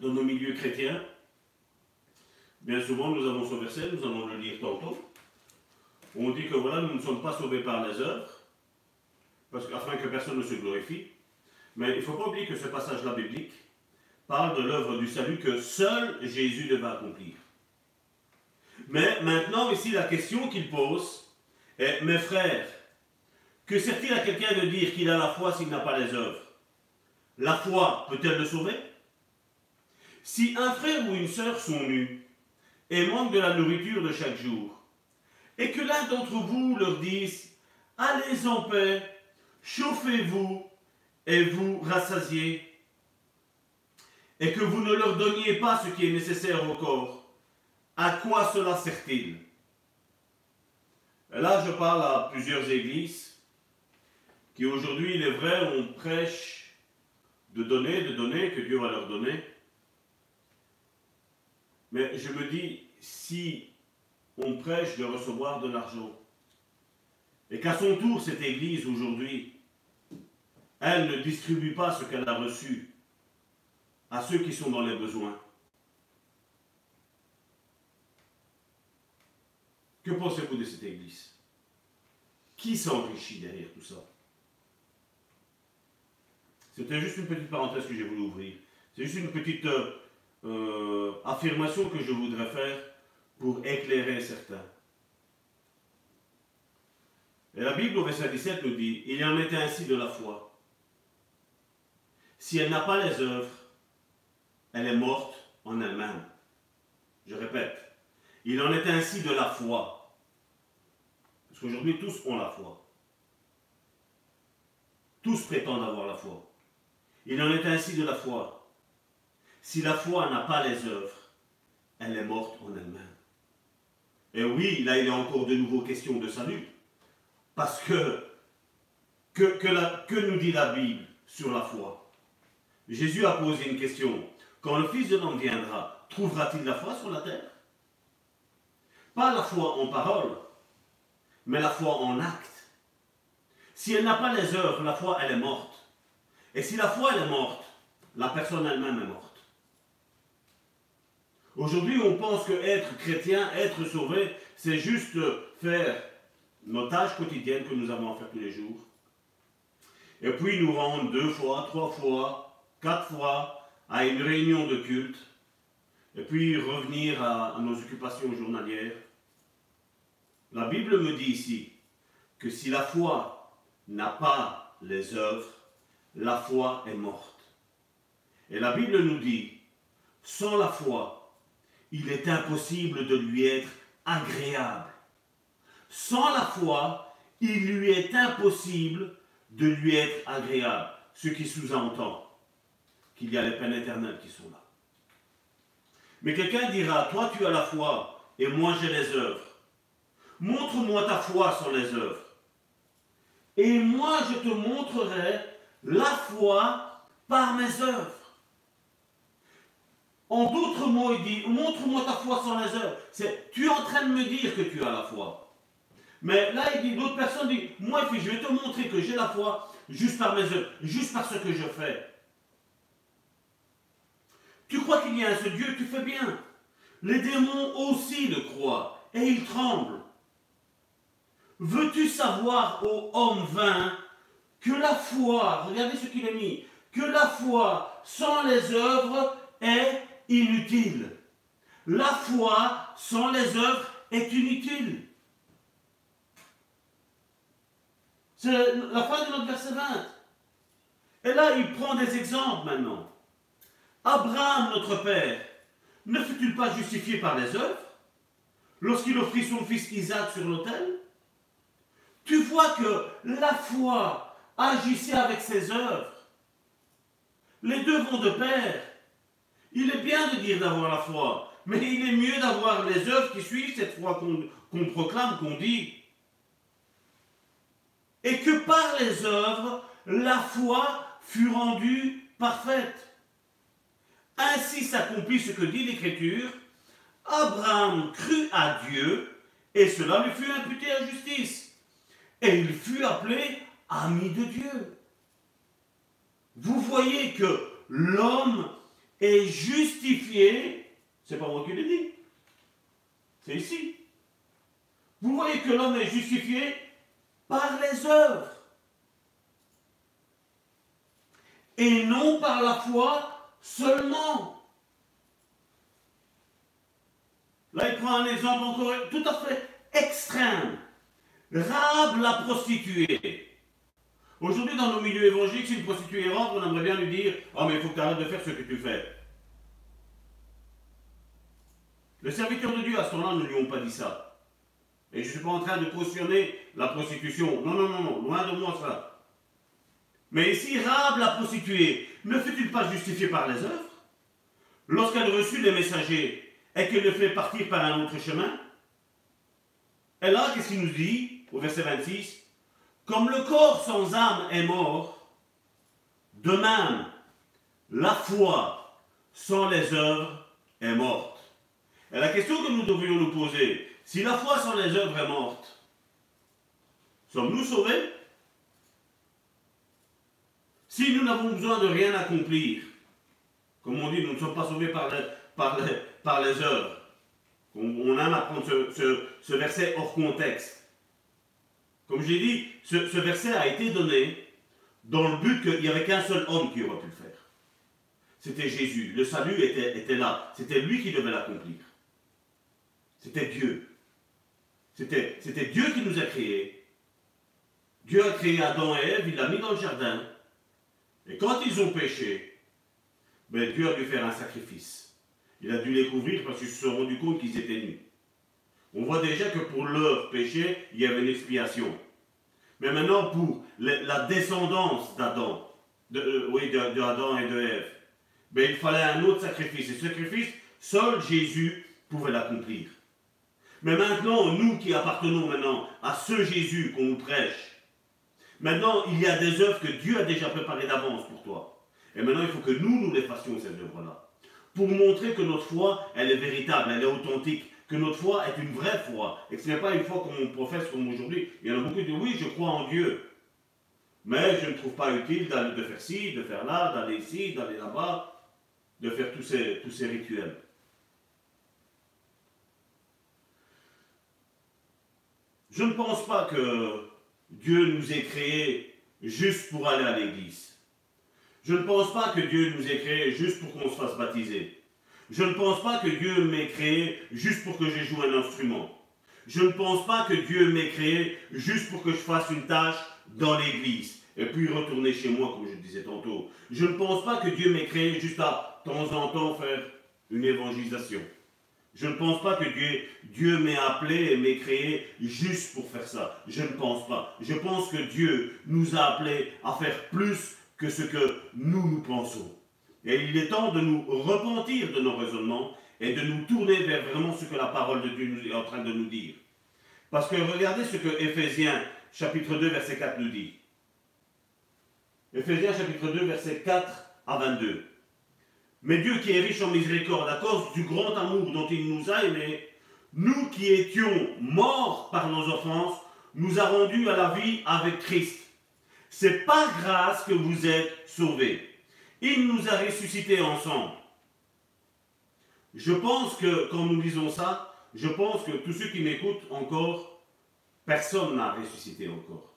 dans nos milieux chrétiens, bien souvent nous avons ce verset, nous allons le lire tantôt. On dit que voilà, nous ne sommes pas sauvés par les œuvres, parce afin que personne ne se glorifie. Mais il ne faut pas oublier que ce passage-là biblique parle de l'œuvre du salut que seul Jésus devait accomplir. Mais maintenant, ici, la question qu'il pose est, mes frères, que sert-il à quelqu'un de dire qu'il a la foi s'il n'a pas les œuvres? La foi peut-elle le sauver? Si un frère ou une sœur sont nus et manquent de la nourriture de chaque jour, et que l'un d'entre vous leur dise, allez en paix, chauffez-vous et vous rassasiez, et que vous ne leur donniez pas ce qui est nécessaire au corps, à quoi cela sert-il? Là, je parle à plusieurs églises qui aujourd'hui, il est vrai, on prêche de donner, de donner, que Dieu va leur donner. Mais je me dis, si on prêche de recevoir de l'argent, et qu'à son tour, cette église aujourd'hui, elle ne distribue pas ce qu'elle a reçu à ceux qui sont dans les besoins. Que pensez-vous de cette église? Qui s'enrichit derrière tout ça? C'était juste une petite parenthèse que j'ai voulu ouvrir. C'est juste une petite euh, affirmation que je voudrais faire pour éclairer certains. Et la Bible au verset 17 nous dit, il en était ainsi de la foi. Si elle n'a pas les œuvres, elle est morte en elle-même. Je répète, il en est ainsi de la foi. Parce qu'aujourd'hui, tous ont la foi. Tous prétendent avoir la foi. Il en est ainsi de la foi. Si la foi n'a pas les œuvres, elle est morte en elle-même. Et oui, là, il est encore de nouveau question de salut. Parce que, que, que, que nous dit la Bible sur la foi? Jésus a posé une question. Quand le Fils de l'homme viendra, trouvera-t-il la foi sur la terre? Pas la foi en parole, mais la foi en acte. Si elle n'a pas les œuvres, la foi, elle est morte. Et si la foi, elle est morte, la personne elle-même est morte. Aujourd'hui, on pense que être chrétien, être sauvé, c'est juste faire nos tâches quotidiennes que nous avons à faire tous les jours. Et puis nous rendre deux fois, trois fois, quatre fois à une réunion de culte. Et puis revenir à, à nos occupations journalières. La Bible me dit ici que si la foi n'a pas les œuvres, la foi est morte. Et la Bible nous dit, sans la foi, il est impossible de lui être agréable. Sans la foi, il lui est impossible de lui être agréable. Ce qui sous-entend qu'il y a les peines éternelles qui sont là. Mais quelqu'un dira, toi tu as la foi et moi j'ai les œuvres. Montre-moi ta foi sur les œuvres. Et moi je te montrerai la foi par mes œuvres. En d'autres mots, il dit, montre-moi ta foi sans les œuvres. C'est, tu es en train de me dire que tu as la foi. Mais là, il dit, d'autres personnes disent, moi, je vais te montrer que j'ai la foi juste par mes œuvres, juste par ce que je fais. Tu crois qu'il y a un seul Dieu, tu fais bien. Les démons aussi le croient, et ils tremblent. Veux-tu savoir, ô homme vain, que la foi, regardez ce qu'il a mis, que la foi sans les œuvres est inutile. La foi sans les œuvres est inutile. C'est la fin de notre verset 20. Et là, il prend des exemples maintenant. Abraham, notre père, ne fut-il pas justifié par les œuvres lorsqu'il offrit son fils Isaac sur l'autel? Tu vois que la foi agissait avec ses œuvres. Les deux vont de pair. Il est bien de dire d'avoir la foi, mais il est mieux d'avoir les œuvres qui suivent cette foi qu'on proclame, qu'on dit. Et que par les œuvres, la foi fut rendue parfaite. Ainsi s'accomplit ce que dit l'Écriture. Abraham crut à Dieu, et cela lui fut imputé à justice. Et il fut appelé ami de Dieu. Vous voyez que l'homme est justifié, c'est pas moi qui l'ai dit, c'est ici. Vous voyez que l'homme est justifié par les œuvres et non par la foi seulement. Là, il prend un exemple encore tout à fait extrême. Rab la prostituée. Aujourd'hui, dans nos milieux évangéliques, si une prostituée rentre, on aimerait bien lui dire Oh, mais il faut que tu arrêtes de faire ce que tu fais. Les serviteurs de Dieu, à ce moment-là, ne lui ont pas dit ça. Et je ne suis pas en train de cautionner la prostitution. Non, non, non, non, loin de moi ça. Mais ici, Rab, la prostituée, ne fut-il pas justifié par les œuvres Lorsqu'elle reçut les messagers et qu'elle le fait partir par un autre chemin Et là, qu'est-ce qu'il nous dit au verset 26 comme le corps sans âme est mort, de même, la foi sans les œuvres est morte. Et la question que nous devrions nous poser, si la foi sans les œuvres est morte, sommes-nous sauvés? Si nous n'avons besoin de rien accomplir, comme on dit, nous ne sommes pas sauvés par les, par œuvres. On, aime apprendre ce, ce verset hors contexte. Comme je l'ai dit, ce, verset a été donné dans le but qu'il n'y avait qu'un seul homme qui aurait pu le faire. C'était Jésus. Le salut était, était là. C'était lui qui devait l'accomplir. C'était Dieu. C'était Dieu qui nous a créés. Dieu a créé Adam et Ève, il l'a mis dans le jardin. Et quand ils ont péché, ben Dieu a dû faire un sacrifice. Il a dû les couvrir parce qu'ils se sont rendus compte qu'ils étaient nus. On voit déjà que pour leur péché, il y avait une expiation. Mais maintenant, pour la descendance d'Adam, euh, oui, de, et de Ève. Mais il fallait un autre sacrifice. Et ce sacrifice, seul Jésus pouvait l'accomplir. Mais maintenant, nous qui appartenons maintenant à ce Jésus qu'on nous prêche, maintenant il y a des œuvres que Dieu a déjà préparées d'avance pour toi. Et maintenant, il faut que nous, nous les fassions, ces œuvres-là. Pour montrer que notre foi, elle est véritable, elle est authentique, que notre foi est une vraie foi. Et que ce n'est pas une foi comme on professe comme aujourd'hui. Il y en a beaucoup qui disent, oui, je crois en Dieu. Mais je ne trouve pas utile de faire ci, de faire là, d'aller ici, d'aller là-bas, de faire tous ces, tous ces rituels. Je ne pense pas que Dieu nous ait créés juste pour aller à l'église. Je ne pense pas que Dieu nous ait créés juste pour qu'on se fasse baptiser. Je ne pense pas que Dieu m'ait créé juste pour que je joue un instrument. Je ne pense pas que Dieu m'ait créé juste pour que je fasse une tâche dans l'église et puis retourner chez moi, comme je disais tantôt. Je ne pense pas que Dieu m'ait créé juste à temps en temps faire une évangélisation. Je ne pense pas que Dieu, Dieu m'ait appelé et m'ait créé juste pour faire ça. Je ne pense pas. Je pense que Dieu nous a appelés à faire plus que ce que nous nous pensons. Et il est temps de nous repentir de nos raisonnements et de nous tourner vers vraiment ce que la parole de Dieu est en train de nous dire. Parce que regardez ce que Éphésiens chapitre 2 verset 4 nous dit. Éphésiens chapitre 2 verset 4 à 22. Mais Dieu qui est riche en miséricorde, à cause du grand amour dont il nous a aimés, nous qui étions morts par nos offenses, nous a rendus à la vie avec Christ. C'est par grâce que vous êtes sauvés. Il nous a ressuscités ensemble. Je pense que quand nous lisons ça, je pense que tous ceux qui m'écoutent encore, personne n'a ressuscité encore.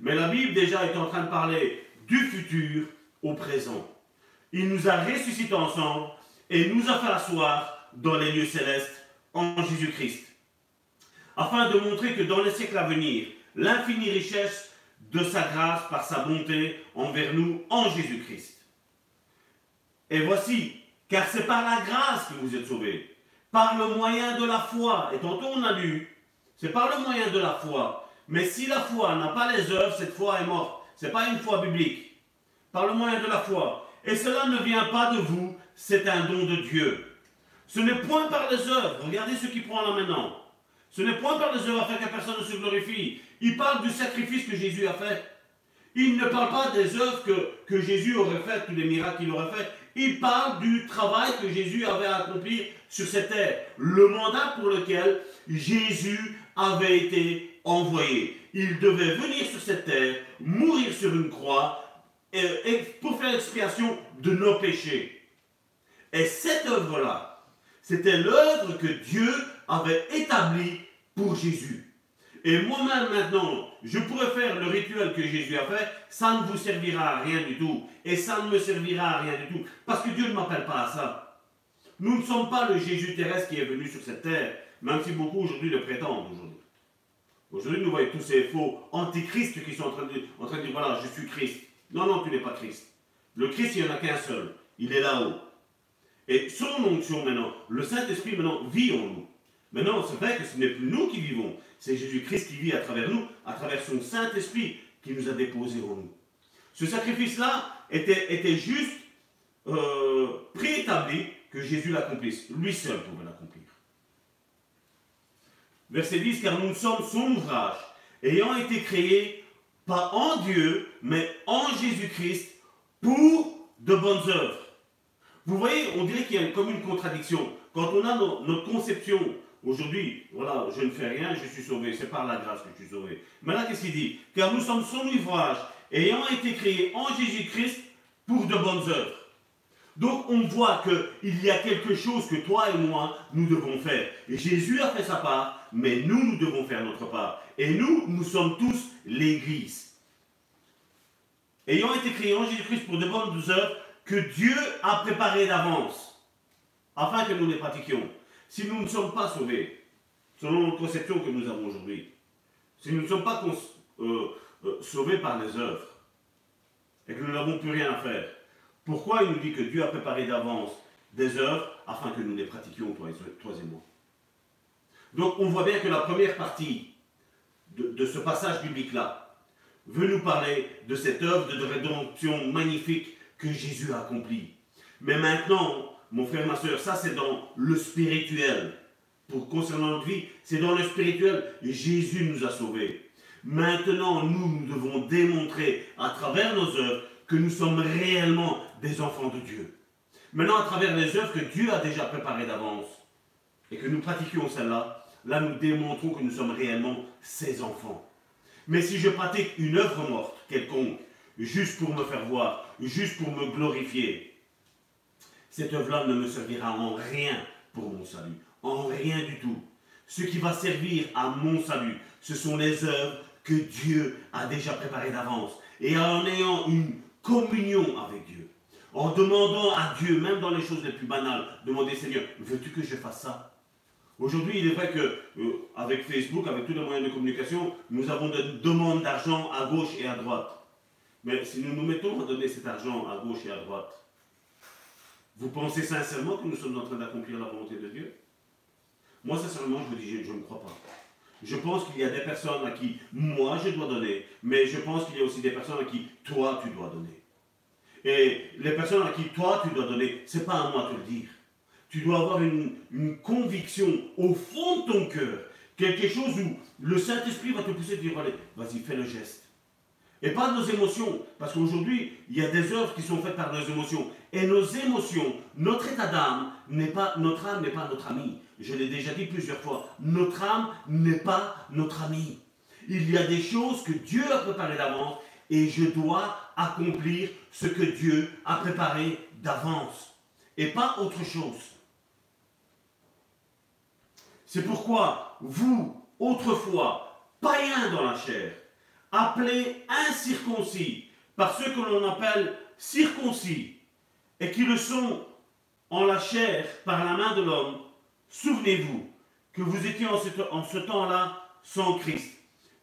Mais la Bible déjà est en train de parler du futur au présent. Il nous a ressuscités ensemble et nous a fait asseoir dans les lieux célestes en Jésus-Christ. Afin de montrer que dans les siècles à venir, l'infinie richesse de sa grâce par sa bonté envers nous en Jésus-Christ. Et voici, car c'est par la grâce que vous êtes sauvés, par le moyen de la foi. Et tantôt on a lu, c'est par le moyen de la foi. Mais si la foi n'a pas les œuvres, cette foi est morte. Ce n'est pas une foi biblique. Par le moyen de la foi. Et cela ne vient pas de vous, c'est un don de Dieu. Ce n'est point par les œuvres. Regardez ce qui prend là maintenant. Ce n'est point par les œuvres afin que personne ne se glorifie. Il parle du sacrifice que Jésus a fait. Il ne parle pas des œuvres que, que Jésus aurait faites, tous les miracles qu'il aurait fait. Il parle du travail que Jésus avait accompli sur cette terre. Le mandat pour lequel Jésus avait été envoyé. Il devait venir sur cette terre, mourir sur une croix, et, pour faire l'expiation de nos péchés. Et cette œuvre-là, c'était l'œuvre que Dieu avait établie pour Jésus. Et moi-même maintenant, je pourrais faire le rituel que Jésus a fait, ça ne vous servira à rien du tout. Et ça ne me servira à rien du tout. Parce que Dieu ne m'appelle pas à ça. Nous ne sommes pas le Jésus terrestre qui est venu sur cette terre, même si beaucoup aujourd'hui le prétendent aujourd'hui. Aujourd'hui, nous voyons tous ces faux antichristes qui sont en train, de, en train de dire, voilà, je suis Christ. Non, non, tu n'es pas Christ. Le Christ, il n'y en a qu'un seul. Il est là-haut. Et son onction maintenant, le Saint-Esprit maintenant vit en nous. Maintenant, c'est vrai que ce n'est plus nous qui vivons, c'est Jésus-Christ qui vit à travers nous, à travers son Saint-Esprit qui nous a déposé en nous. Ce sacrifice-là était, était juste euh, préétabli que Jésus l'accomplisse. Lui seul pouvait l'accomplir. Verset 10, car nous sommes son ouvrage, ayant été créés pas en Dieu, mais en Jésus-Christ pour de bonnes œuvres. Vous voyez, on dirait qu'il y a comme une contradiction. Quand on a notre conception, aujourd'hui, voilà, je ne fais rien, je suis sauvé, c'est par la grâce que je suis sauvé. Là, qu'est-ce qu'il dit Car nous sommes son ouvrage, ayant été créés en Jésus-Christ pour de bonnes œuvres. Donc on voit qu'il y a quelque chose que toi et moi, nous devons faire. Et Jésus a fait sa part, mais nous, nous devons faire notre part. Et nous, nous sommes tous l'Église. Ayant été créés en Jésus-Christ pour de bonnes œuvres que Dieu a préparées d'avance, afin que nous les pratiquions. Si nous ne sommes pas sauvés, selon notre conception que nous avons aujourd'hui, si nous ne sommes pas euh, euh, sauvés par les œuvres, et que nous n'avons plus rien à faire, pourquoi il nous dit que Dieu a préparé d'avance des œuvres afin que nous les pratiquions, moi Donc on voit bien que la première partie de, ce passage biblique-là veut nous parler de cette œuvre de rédemption magnifique que Jésus a accomplie. Mais maintenant, mon frère, ma soeur, ça c'est dans le spirituel. Pour concernant notre vie, c'est dans le spirituel. Jésus nous a sauvés. Maintenant, nous, nous devons démontrer à travers nos œuvres que nous sommes réellement des enfants de Dieu. Maintenant, à travers les œuvres que Dieu a déjà préparées d'avance et que nous pratiquions celles-là, là, nous démontrons que nous sommes réellement ses enfants. Mais si je pratique une œuvre morte quelconque, juste pour me faire voir, juste pour me glorifier, cette œuvre-là ne me servira en rien pour mon salut, en rien du tout. Ce qui va servir à mon salut, ce sont les œuvres que Dieu a déjà préparées d'avance. Et en ayant une communion avec Dieu, en demandant à Dieu, même dans les choses les plus banales, demander Seigneur, veux-tu que je fasse ça? Aujourd'hui, il est vrai que euh, avec Facebook, avec tous les moyens de communication, nous avons des demandes d'argent à gauche et à droite. Mais si nous nous mettons à donner cet argent à gauche et à droite, vous pensez sincèrement que nous sommes en train d'accomplir la volonté de Dieu? Moi, sincèrement, je vous dis, je ne crois pas. Je pense qu'il y a des personnes à qui moi je dois donner, mais je pense qu'il y a aussi des personnes à qui toi tu dois donner. Et les personnes à qui toi tu dois donner, c'est pas à moi de te le dire. Tu dois avoir une, une conviction au fond de ton cœur, quelque chose où le Saint-Esprit va te pousser à dire, allez, vas-y, fais le geste. Et pas nos émotions, parce qu'aujourd'hui, il y a des œuvres qui sont faites par nos émotions. Et nos émotions, notre état d'âme, n'est pas, notre âme n'est pas notre ami. Je l'ai déjà dit plusieurs fois, notre âme n'est pas notre ami. Il y a des choses que Dieu a préparées d'avance et je dois accomplir ce que Dieu a préparé d'avance et pas autre chose. C'est pourquoi vous, autrefois, païens dans la chair, appelés incirconcis par ceux que l'on appelle circoncis et qui le sont en la chair par la main de l'homme, souvenez-vous que vous étiez en ce, temps-là sans Christ,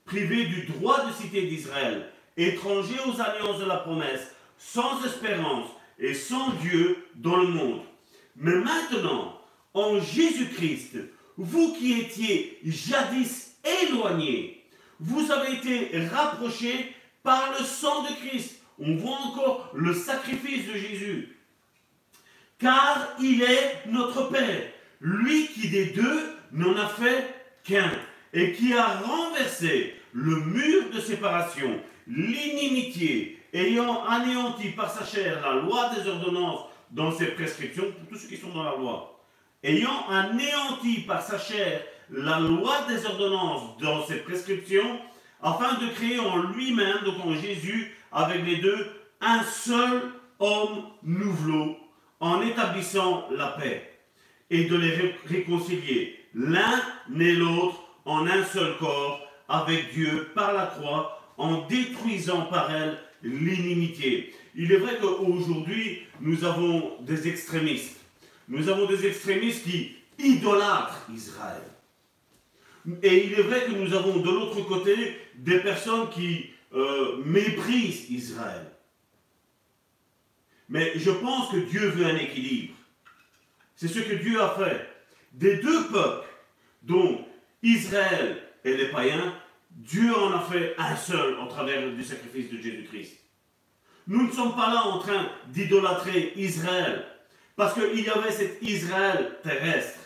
privés du droit de cité d'Israël, étrangers aux alliances de la promesse, sans espérance et sans Dieu dans le monde. Mais maintenant, en Jésus-Christ, vous qui étiez jadis éloignés, vous avez été rapprochés par le sang de Christ. On voit encore le sacrifice de Jésus. Car il est notre Père, lui qui des deux n'en a fait qu'un, et qui a renversé le mur de séparation, l'inimitié, ayant anéanti par sa chair la loi des ordonnances dans ses prescriptions, pour tous ceux qui sont dans la loi, ayant anéanti par sa chair la loi des ordonnances dans ses prescriptions, afin de créer en lui-même, donc en Jésus, avec les deux, un seul homme nouveau, en établissant la paix, et de les réconcilier l'un et l'autre en un seul corps avec Dieu par la croix, en détruisant par elle l'inimitié. Il est vrai qu'aujourd'hui, nous avons des extrémistes. Nous avons des extrémistes qui idolâtrent Israël. Et il est vrai que nous avons de l'autre côté des personnes qui euh, méprisent Israël. Mais je pense que Dieu veut un équilibre. C'est ce que Dieu a fait. Des deux peuples, dont Israël et les païens, Dieu en a fait un seul au travers du sacrifice de Jésus-Christ. Nous ne sommes pas là en train d'idolâtrer Israël, parce qu'il y avait cet Israël terrestre.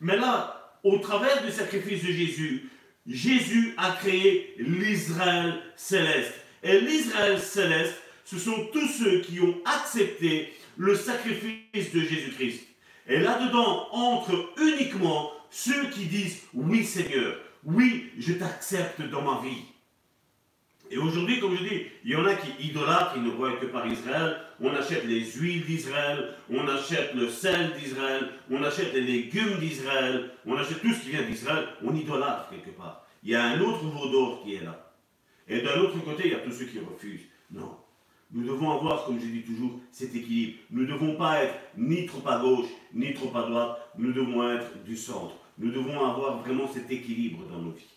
Mais là, au travers du sacrifice de Jésus, Jésus a créé l'Israël céleste. Et l'Israël céleste, ce sont tous ceux qui ont accepté le sacrifice de Jésus-Christ. Et là-dedans entrent uniquement ceux qui disent oui Seigneur, oui je t'accepte dans ma vie. Et aujourd'hui, comme je dis, il y en a qui idolâtrent, qui ne voient que par Israël. On achète les huiles d'Israël, on achète le sel d'Israël, on achète les légumes d'Israël, on achète tout ce qui vient d'Israël. On idolâtre quelque part. Il y a un autre veau d'or qui est là. Et d'un autre côté, il y a tous ceux qui refusent. Non. Nous devons avoir, comme je dis toujours, cet équilibre. Nous ne devons pas être ni trop à gauche, ni trop à droite. Nous devons être du centre. Nous devons avoir vraiment cet équilibre dans nos vies.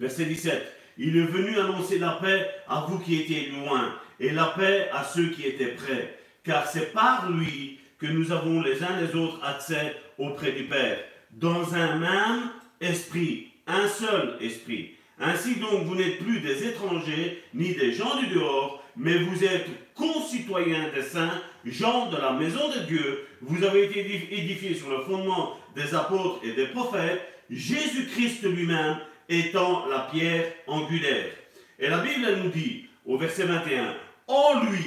Verset 17. Il est venu annoncer la paix à vous qui étiez loin et la paix à ceux qui étaient près. Car c'est par lui que nous avons les uns les autres accès auprès du Père. Dans un même esprit, un seul esprit, Ainsi donc, vous n'êtes plus des étrangers, ni des gens du dehors, mais vous êtes concitoyens des saints, gens de la maison de Dieu. Vous avez été édifiés sur le fondement des apôtres et des prophètes, Jésus-Christ lui-même étant la pierre angulaire. Et la Bible nous dit, au verset 21, en lui,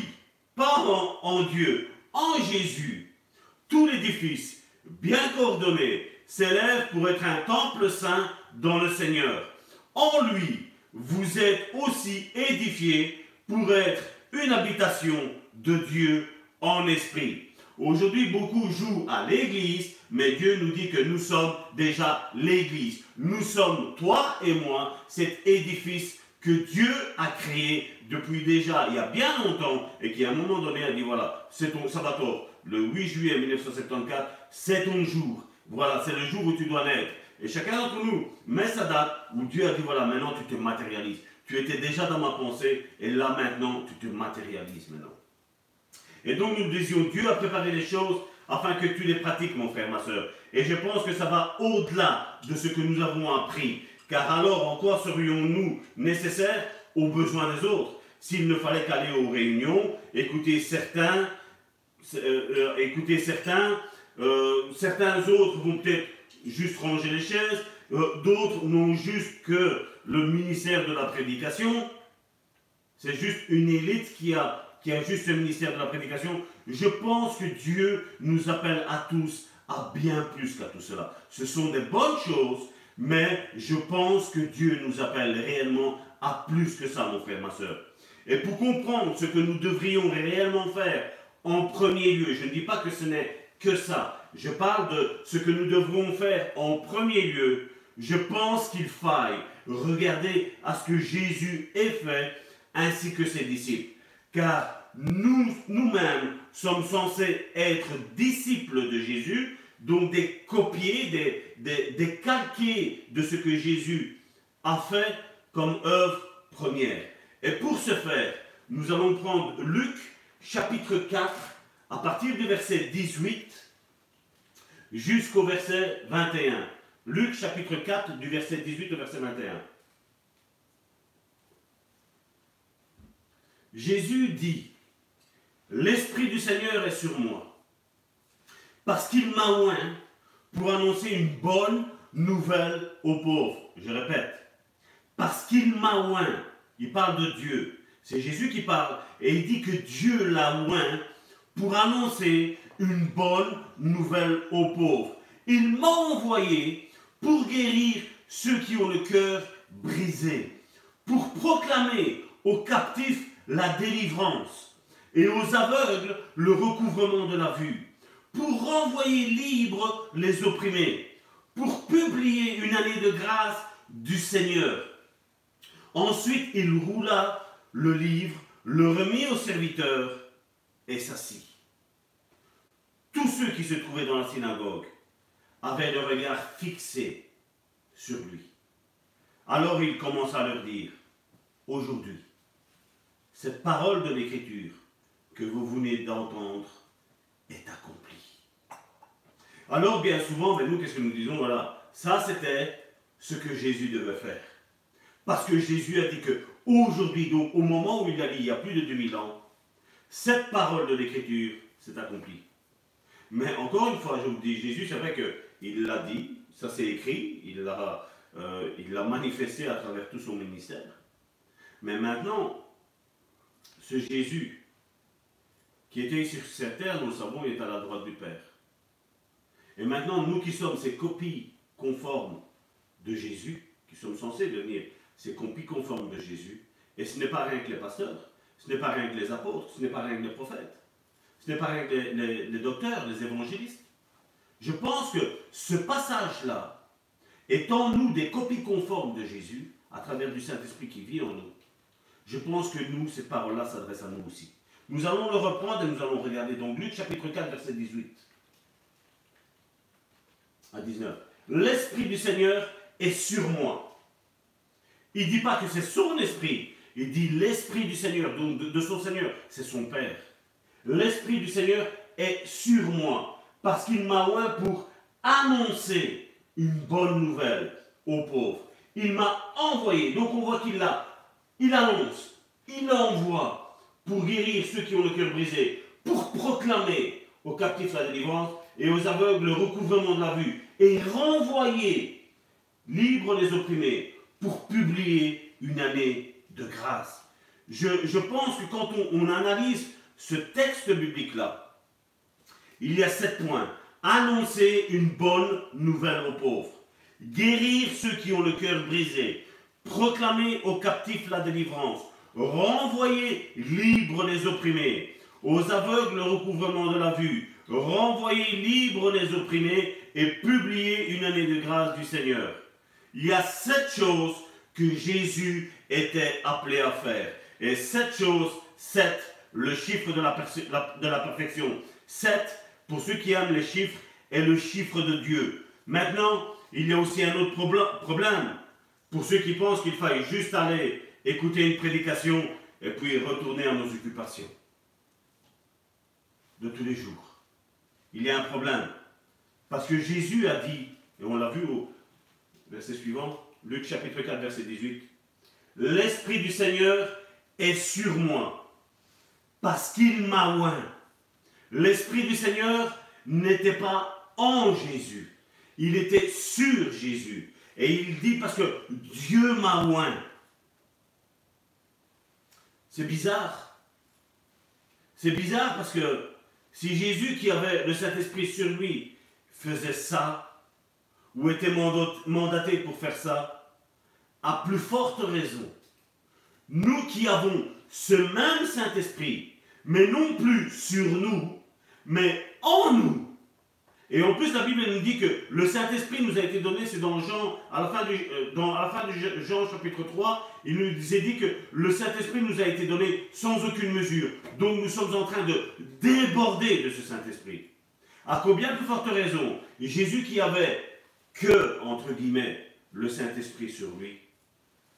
pas en Dieu, en Jésus, tout l'édifice, bien coordonné, s'élève pour être un temple saint dans le Seigneur. En lui, vous êtes aussi édifiés pour être une habitation de Dieu en esprit. Aujourd'hui, beaucoup jouent à l'église, mais Dieu nous dit que nous sommes déjà l'église. Nous sommes, toi et moi, cet édifice que Dieu a créé depuis déjà il y a bien longtemps et qui à un moment donné a dit voilà, c'est ton sabbator, le 8 juillet 1974, c'est ton jour. Voilà, c'est le jour où tu dois naître. Et chacun d'entre nous met sa date où Dieu a dit voilà, maintenant tu te matérialises. Tu étais déjà dans ma pensée et là maintenant tu te matérialises maintenant. Et donc nous disions Dieu a préparé les choses afin que tu les pratiques, mon frère, ma soeur. Et je pense que ça va au-delà de ce que nous avons appris. Car alors, en quoi serions-nous nécessaires aux besoins des autres? S'il ne fallait qu'aller aux réunions, écouter certains, euh, euh, écouter certains, euh, certains autres vont peut-être juste ranger les chaises, d'autres n'ont juste que le ministère de la prédication. C'est juste une élite qui a, qui a juste le ministère de la prédication. Je pense que Dieu nous appelle à tous à bien plus qu'à tout cela. Ce sont des bonnes choses, mais je pense que Dieu nous appelle réellement à plus que ça, mon frère, ma soeur. Et pour comprendre ce que nous devrions réellement faire en premier lieu, je ne dis pas que ce n'est que ça, je parle de ce que nous devrons faire en premier lieu, je pense qu'il faille regarder à ce que Jésus ait fait ainsi que ses disciples. Car nous, nous-mêmes sommes censés être disciples de Jésus, donc des copiers, des, des, calqués de ce que Jésus a fait comme œuvre première. Et pour ce faire, nous allons prendre Luc chapitre 4 à partir du verset 18 jusqu'au verset 21. Luc chapitre 4 du verset 18 au verset 21. Jésus dit, L'Esprit du Seigneur est sur moi parce qu'il m'a oint pour annoncer une bonne nouvelle aux pauvres. Je répète, parce qu'il m'a oint. Il parle de Dieu. C'est Jésus qui parle. Et il dit que Dieu l'a oint pour annoncer une bonne nouvelle aux pauvres. Il m'a envoyé pour guérir ceux qui ont le cœur brisé, pour proclamer aux captifs la délivrance et aux aveugles le recouvrement de la vue pour renvoyer libres les opprimés, pour publier une année de grâce du Seigneur. Ensuite, il roula le livre, le remit au serviteur et s'assit. Tous ceux qui se trouvaient dans la synagogue avaient le regard fixé sur lui. Alors il commença à leur dire, aujourd'hui, cette parole de l'Écriture que vous venez d'entendre est accomplie. Alors, bien souvent, ben, nous, qu'est-ce que nous disons? Voilà, ça c'était ce que Jésus devait faire. Parce que Jésus a dit que aujourd'hui, donc au moment où il a dit, il y a plus de 2000 ans, cette parole de l'Écriture s'est accomplie. Mais encore une fois, je vous dis, Jésus, c'est vrai qu'il l'a dit, ça c'est écrit, il l'a euh, manifesté à travers tout son ministère. Mais maintenant, ce Jésus qui était sur cette terre, nous le savons, est à la droite du Père. Et maintenant, nous qui sommes ces copies conformes de Jésus, qui sommes censés devenir ces copies conformes de Jésus, et ce n'est pas rien que les pasteurs, ce n'est pas rien que les apôtres, ce n'est pas rien que les prophètes, ce n'est pas rien que les, docteurs, les évangélistes. Je pense que ce passage-là est en nous des copies conformes de Jésus, à travers du Saint-Esprit qui vit en nous. Je pense que nous, ces paroles-là s'adressent à nous aussi. Nous allons le reprendre et nous allons regarder donc Luc chapitre 4, verset 18 à 19. L'Esprit du Seigneur est sur moi. Il ne dit pas que c'est son esprit. Il dit l'Esprit du Seigneur, donc de, son Seigneur, c'est son Père. L'Esprit du Seigneur est sur moi parce qu'il m'a oint pour annoncer une bonne nouvelle aux pauvres. Il m'a envoyé. Donc on voit qu'il l'a. Il annonce, il envoie pour guérir ceux qui ont le cœur brisé, pour proclamer aux captifs la délivrance et aux aveugles le recouvrement de la vue, et renvoyer libres les opprimés pour publier une année de grâce. Je, pense que quand on analyse ce texte biblique-là, il y a sept points. Annoncer une bonne nouvelle aux pauvres. Guérir ceux qui ont le cœur brisé. Proclamer aux captifs la délivrance. Renvoyer libres les opprimés. Aux aveugles le recouvrement de la vue. Renvoyer libres les opprimés et publier une année de grâce du Seigneur. Il y a sept choses que Jésus était appelé à faire. Et sept choses, sept, le chiffre de la, de la perfection. Sept, pour ceux qui aiment les chiffres, est le chiffre de Dieu. Maintenant, il y a aussi un autre problème. Pour ceux qui pensent qu'il faille juste aller écouter une prédication et puis retourner à nos occupations de tous les jours. Il y a un problème. Parce que Jésus a dit, et on l'a vu au verset suivant, Luc chapitre 4, verset 18, L'Esprit du Seigneur est sur moi, parce qu'il m'a oint L'Esprit du Seigneur n'était pas en Jésus, il était sur Jésus. Et il dit parce que Dieu m'a oint. C'est bizarre. C'est bizarre parce que si Jésus qui avait le Saint-Esprit sur lui faisait ça, ou était mandaté pour faire ça, à plus forte raison, nous qui avons ce même Saint-Esprit, mais non plus sur nous, mais en nous. Et en plus, la Bible nous dit que le Saint-Esprit nous a été donné, c'est dans Jean, à la fin du, euh, dans, à la fin de Jean chapitre 3, il nous est dit que le Saint-Esprit nous a été donné sans aucune mesure. Donc nous sommes en train de déborder de ce Saint-Esprit. À combien plus forte raison, Jésus qui avait que, entre guillemets, le Saint-Esprit sur lui,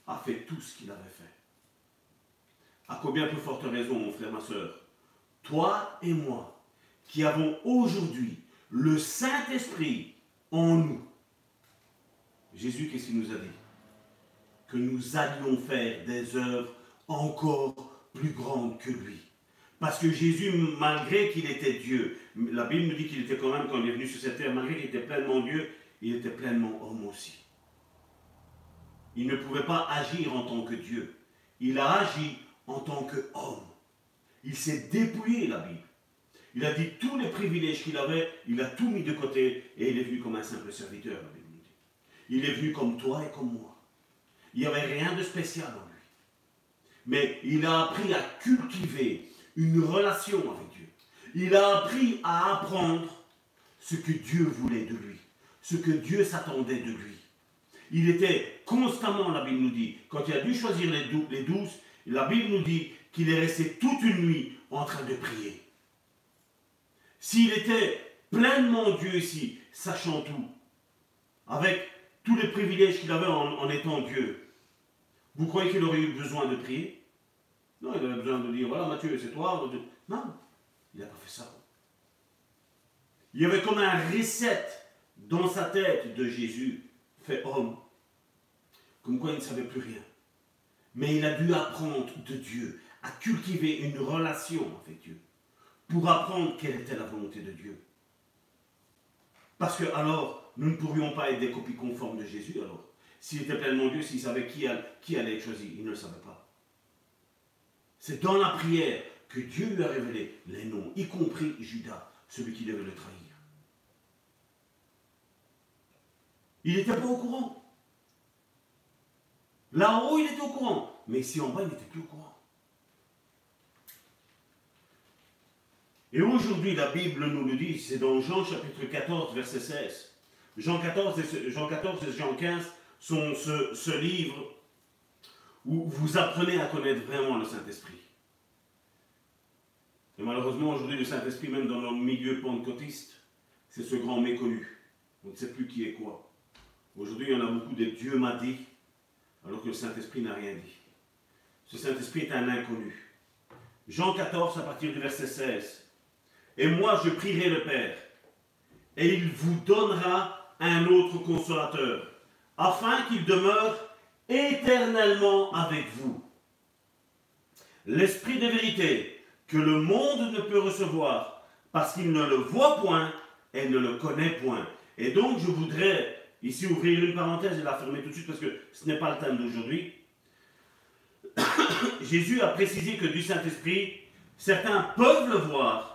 a fait tout ce qu'il avait fait. À combien plus forte raison, mon frère, ma soeur, toi et moi, qui avons aujourd'hui le Saint-Esprit en nous. Jésus, qu'est-ce qu'il nous a dit? Que nous allions faire des œuvres encore plus grandes que lui. Parce que Jésus, malgré qu'il était Dieu, la Bible nous dit qu'il était quand même, quand il est venu sur cette terre, malgré qu'il était pleinement Dieu, il était pleinement homme aussi. Il ne pouvait pas agir en tant que Dieu. Il a agi en tant qu'homme. Il s'est dépouillé, la Bible. Il a dit tous les privilèges qu'il avait, il a tout mis de côté et il est venu comme un simple serviteur, Il est venu comme toi et comme moi. Il n'y avait rien de spécial en lui. Mais il a appris à cultiver une relation avec Dieu. Il a appris à apprendre ce que Dieu voulait de lui, ce que Dieu s'attendait de lui. Il était constamment, la Bible nous dit, quand il a dû choisir les douze, la Bible nous dit qu'il est resté toute une nuit en train de prier. S'il était pleinement Dieu ici, sachant tout, avec tous les privilèges qu'il avait en, étant Dieu, vous croyez qu'il aurait eu besoin de prier? Non, il avait besoin de dire, voilà Mathieu, c'est toi. Non, il n'a pas fait ça. Il y avait comme un reset dans sa tête de Jésus, fait homme, comme quoi il ne savait plus rien. Mais il a dû apprendre de Dieu, à cultiver une relation avec Dieu pour apprendre quelle était la volonté de Dieu. Parce que alors, nous ne pourrions pas être des copies conformes de Jésus alors. S'il était pleinement Dieu, s'il savait qui, qui allait être choisi, il ne le savait pas. C'est dans la prière que Dieu lui a révélé les noms, y compris Judas, celui qui devait le trahir. Il n'était pas au courant. Là en haut, il était au courant. Mais ici en bas, il n'était plus au courant. Et aujourd'hui, la Bible nous le dit, c'est dans Jean chapitre 14, verset 16. Jean 14 et Jean, 14 et Jean 15 sont ce, ce livre où vous apprenez à connaître vraiment le Saint-Esprit. Et malheureusement, aujourd'hui, le Saint-Esprit, même dans notre milieu pentecôtiste, c'est ce grand méconnu. On ne sait plus qui est quoi. Aujourd'hui, il y en a beaucoup de Dieu m'a dit, alors que le Saint-Esprit n'a rien dit. Ce Saint-Esprit est un inconnu. Jean 14, à partir du verset 16. Et moi, je prierai le Père, et il vous donnera un autre consolateur, afin qu'il demeure éternellement avec vous. L'esprit de vérité que le monde ne peut recevoir parce qu'il ne le voit point et ne le connaît point. Et donc je voudrais ici ouvrir une parenthèse et la fermer tout de suite parce que ce n'est pas le thème d'aujourd'hui. Jésus a précisé que du Saint-Esprit, certains peuvent le voir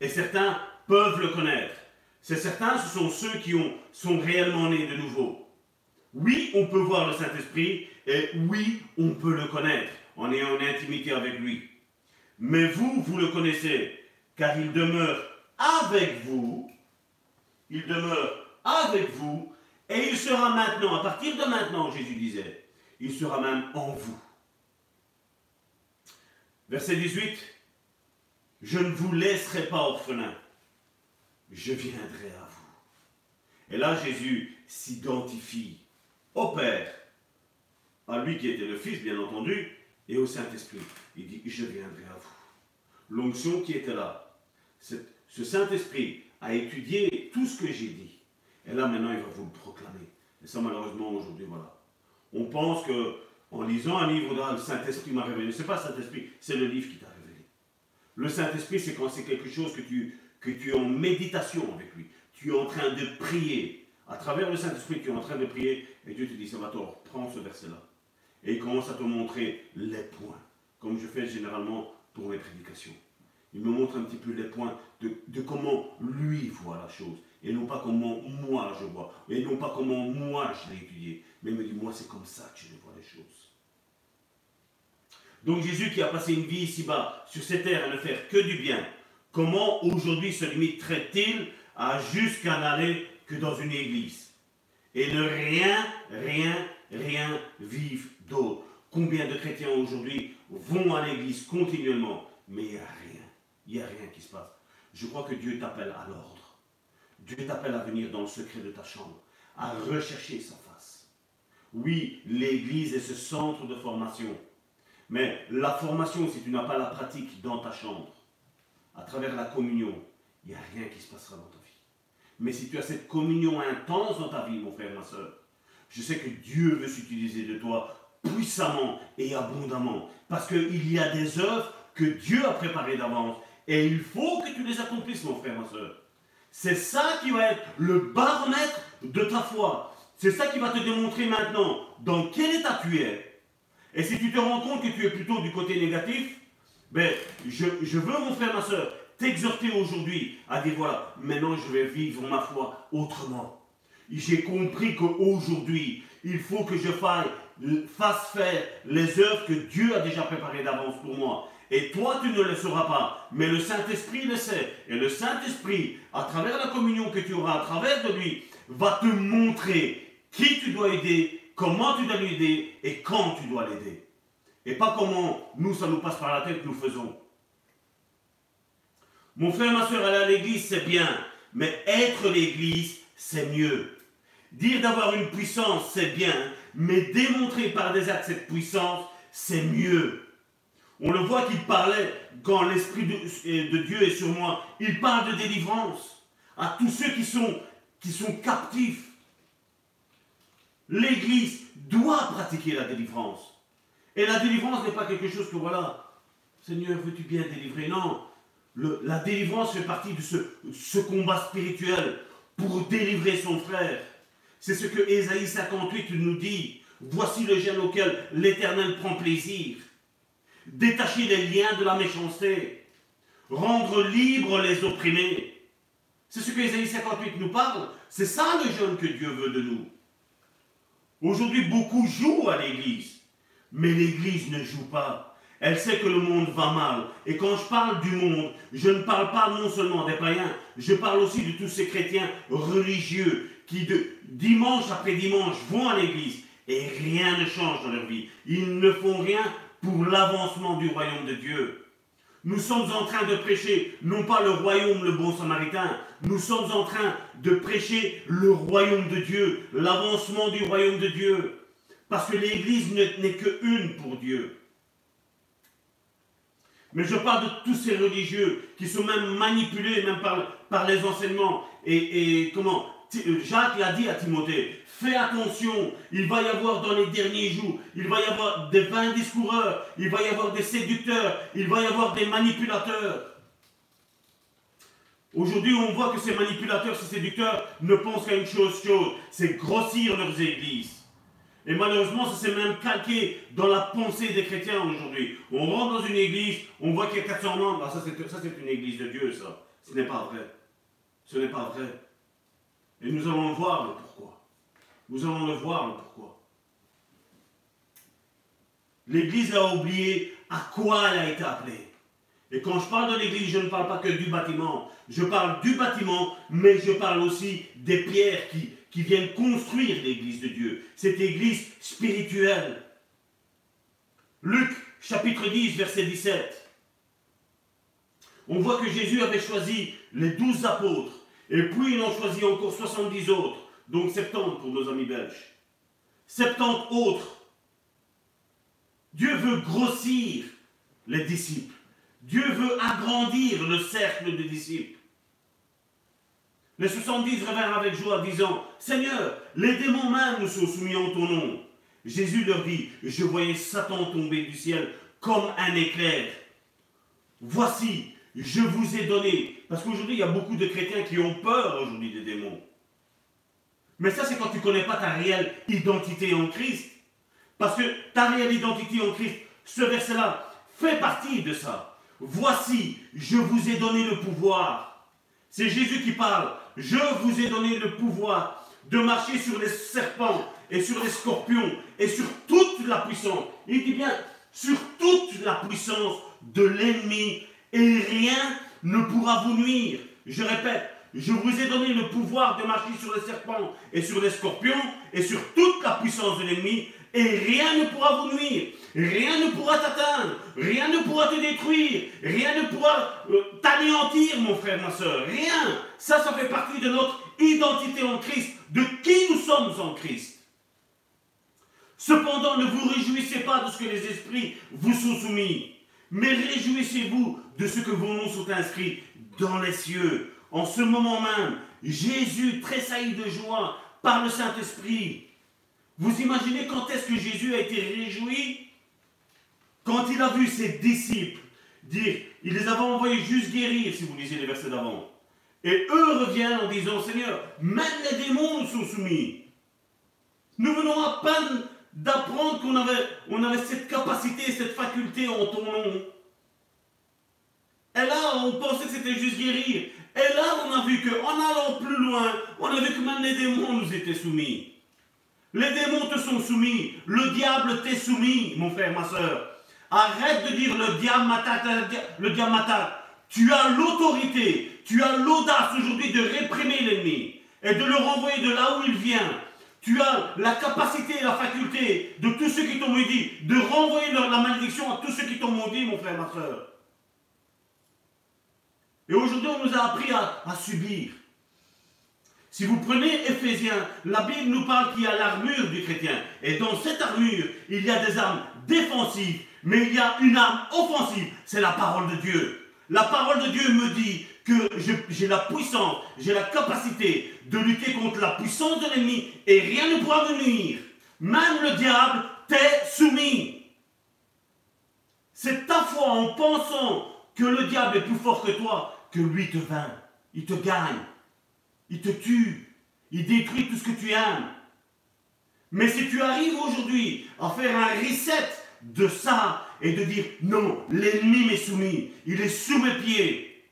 et certains peuvent le connaître. Ces certains, ce sont ceux qui ont, sont réellement nés de nouveau. Oui, on peut voir le Saint-Esprit et oui, on peut le connaître en ayant une intimité avec lui. Mais vous, vous le connaissez, car il demeure avec vous, il demeure avec vous, et il sera maintenant, à partir de maintenant, Jésus disait, il sera même en vous. Verset 18, je ne vous laisserai pas orphelin, je viendrai à vous. Et là, Jésus s'identifie au Père, à lui qui était le Fils, bien entendu, et au Saint-Esprit. Il dit, je viendrai à vous. L'onction qui était là, ce Saint-Esprit a étudié tout ce que j'ai dit. Et là, maintenant, il va vous le proclamer. Et ça, malheureusement, aujourd'hui, voilà. On pense que en lisant un livre, le Saint-Esprit m'a révélé. Ce n'est pas Saint-Esprit, c'est le livre qui t'a. Le Saint-Esprit, c'est quand c'est quelque chose que tu, es en méditation avec lui. Tu es en train de prier. À travers le Saint-Esprit, tu es en train de prier et Dieu te dit, Salvatore, prends ce verset-là. Et il commence à te montrer les points, comme je fais généralement pour mes prédications. Il me montre un petit peu les points de, de comment lui voit la chose et non pas comment moi je vois, et non pas comment moi je l'ai étudié, mais il me dit, moi c'est comme ça que je vois les choses. Donc Jésus qui a passé une vie ici-bas, sur cette terre, à ne faire que du bien, comment aujourd'hui se limiterait-il à jusqu'à n'aller que dans une église et ne rien, rien, rien vivre d'autre? Combien de chrétiens aujourd'hui vont à l'église continuellement, mais il n'y a rien, il n'y a rien qui se passe. Je crois que Dieu t'appelle à l'ordre. Dieu t'appelle à venir dans le secret de ta chambre, à rechercher sa face. Oui, l'Église est ce centre de formation. Mais la formation, si tu n'as pas la pratique dans ta chambre, à travers la communion, il n'y a rien qui se passera dans ta vie. Mais si tu as cette communion intense dans ta vie, mon frère, ma soeur, je sais que Dieu veut s'utiliser de toi puissamment et abondamment. Parce qu'il y a des œuvres que Dieu a préparées d'avance. Et il faut que tu les accomplisses, mon frère, ma soeur. C'est ça qui va être le baromètre de ta foi. C'est ça qui va te démontrer maintenant dans quel état tu es. Et si tu te rends compte que tu es plutôt du côté négatif, ben, je, veux, mon frère, ma soeur, t'exhorter aujourd'hui à dire voilà, maintenant je vais vivre ma foi autrement. J'ai compris qu'aujourd'hui, il faut que je fasse faire les œuvres que Dieu a déjà préparées d'avance pour moi. Et toi, tu ne le sauras pas, mais le Saint-Esprit le sait. Et le Saint-Esprit, à travers la communion que tu auras, à travers de lui, va te montrer qui tu dois aider, comment tu dois l'aider et quand tu dois l'aider. Et pas comment nous, ça nous passe par la tête, nous faisons. Mon frère, ma soeur, aller à l'église, c'est bien, mais être l'église, c'est mieux. Dire d'avoir une puissance, c'est bien, mais démontrer par des actes cette puissance, c'est mieux. On le voit qu'il parlait, quand l'Esprit de, Dieu est sur moi, il parle de délivrance à tous ceux qui sont, qui sont captifs. L'Église doit pratiquer la délivrance. Et la délivrance n'est pas quelque chose que, voilà, Seigneur, veux-tu bien délivrer? Non, la délivrance fait partie de ce, combat spirituel pour délivrer son frère. C'est ce que Ésaïe 58 nous dit. Voici le gène auquel l'Éternel prend plaisir détacher les liens de la méchanceté, rendre libres les opprimés. C'est ce que Ésaïe 58 nous parle. C'est ça le jeûne que Dieu veut de nous. Aujourd'hui, beaucoup jouent à l'église, mais l'église ne joue pas. Elle sait que le monde va mal. Et quand je parle du monde, je ne parle pas non seulement des païens, je parle aussi de tous ces chrétiens religieux qui, dimanche après dimanche, vont à l'église et rien ne change dans leur vie. Ils ne font rien pour l'avancement du royaume de Dieu. Nous sommes en train de prêcher non pas le royaume, le bon samaritain, nous sommes en train de prêcher le royaume de Dieu, l'avancement du royaume de Dieu. Parce que l'Église n'est que une pour Dieu. Mais je parle de tous ces religieux qui sont même manipulés même par, les enseignements et comment Jacques l'a dit à Timothée, fais attention, il va y avoir dans les derniers jours, il va y avoir des vains discoureurs, il va y avoir des séducteurs, il va y avoir des manipulateurs. Aujourd'hui, on voit que ces manipulateurs, ces séducteurs ne pensent qu'à une chose, chose, c'est grossir leurs églises. Et malheureusement, ça s'est même calqué dans la pensée des chrétiens aujourd'hui. On rentre dans une église, on voit qu'il y a 400 membres. Ah, ça, c'est une église de Dieu, ça. Ce n'est pas vrai. Ce n'est pas vrai. Et nous allons le voir le pourquoi. Nous allons le voir le pourquoi. L'Église a oublié à quoi elle a été appelée. Et quand je parle de l'Église, je ne parle pas que du bâtiment. Je parle du bâtiment, mais je parle aussi des pierres qui, qui viennent construire l'Église de Dieu. Cette Église spirituelle. Luc chapitre 10, verset 17. On voit que Jésus avait choisi les douze apôtres et puis il en choisit encore 70 autres, donc 70 pour nos amis belges. 70 autres. Dieu veut grossir les disciples. Dieu veut agrandir le cercle des disciples. Les 70 revinrent avec joie, disant Seigneur, les démons même nous sont soumis en ton nom. Jésus leur dit Je voyais Satan tomber du ciel comme un éclair. Voici, je vous ai donné. Parce qu'aujourd'hui, il y a beaucoup de chrétiens qui ont peur aujourd'hui des démons. Mais ça, c'est quand tu ne connais pas ta réelle identité en Christ. Parce que ta réelle identité en Christ, ce verset-là, fait partie de ça. Voici, je vous ai donné le pouvoir. C'est Jésus qui parle. Je vous ai donné le pouvoir de marcher sur les serpents et sur les scorpions et sur toute la puissance. Il dit bien, sur toute la puissance de l'ennemi et rien ne pourra vous nuire. Je répète, je vous ai donné le pouvoir de marcher sur les serpents et sur les scorpions et sur toute la puissance de l'ennemi, et rien ne pourra vous nuire. Rien ne pourra t'atteindre, rien ne pourra te détruire, rien ne pourra euh, t'anéantir, mon frère, ma soeur. Rien. Ça, ça fait partie de notre identité en Christ, de qui nous sommes en Christ. Cependant, ne vous réjouissez pas de ce que les esprits vous sont soumis, mais réjouissez-vous de ce que vos noms sont inscrits dans les cieux. En ce moment même, Jésus tressaillit de joie par le Saint-Esprit. Vous imaginez quand est-ce que Jésus a été réjoui? Quand il a vu ses disciples dire, il les avait envoyés juste guérir, si vous lisez les versets d'avant. Et eux reviennent en disant, Seigneur, même les démons sont soumis. Nous venons à peine d'apprendre qu'on avait, on avait cette capacité, cette faculté en ton nom. Et là, on pensait que c'était juste guérir. Et là, on a vu qu'en allant plus loin, on a vu que même les démons nous étaient soumis. Les démons te sont soumis. Le diable t'est soumis, mon frère, ma soeur. Arrête de dire le diable m'attaque, le diable m'attaque. Tu as l'autorité, tu as l'audace aujourd'hui de réprimer l'ennemi et de le renvoyer de là où il vient. Tu as la capacité et la faculté de tous ceux qui t'ont maudit, de renvoyer la malédiction à tous ceux qui t'ont maudit, mon frère, ma soeur. Et aujourd'hui, on nous a appris à, subir. Si vous prenez Ephésiens, la Bible nous parle qu'il y a l'armure du chrétien. Et dans cette armure, il y a des armes défensives, mais il y a une arme offensive. C'est la parole de Dieu. La parole de Dieu me dit que j'ai la puissance, j'ai la capacité de lutter contre la puissance de l'ennemi et rien ne pourra me nuire. Même le diable t'est soumis. C'est ta foi en pensant que le diable est plus fort que toi, que lui te vainc. Il te gagne. Il te tue. Il détruit tout ce que tu aimes. Mais si tu arrives aujourd'hui à faire un reset de ça et de dire non, l'ennemi m'est soumis, il est sous mes pieds,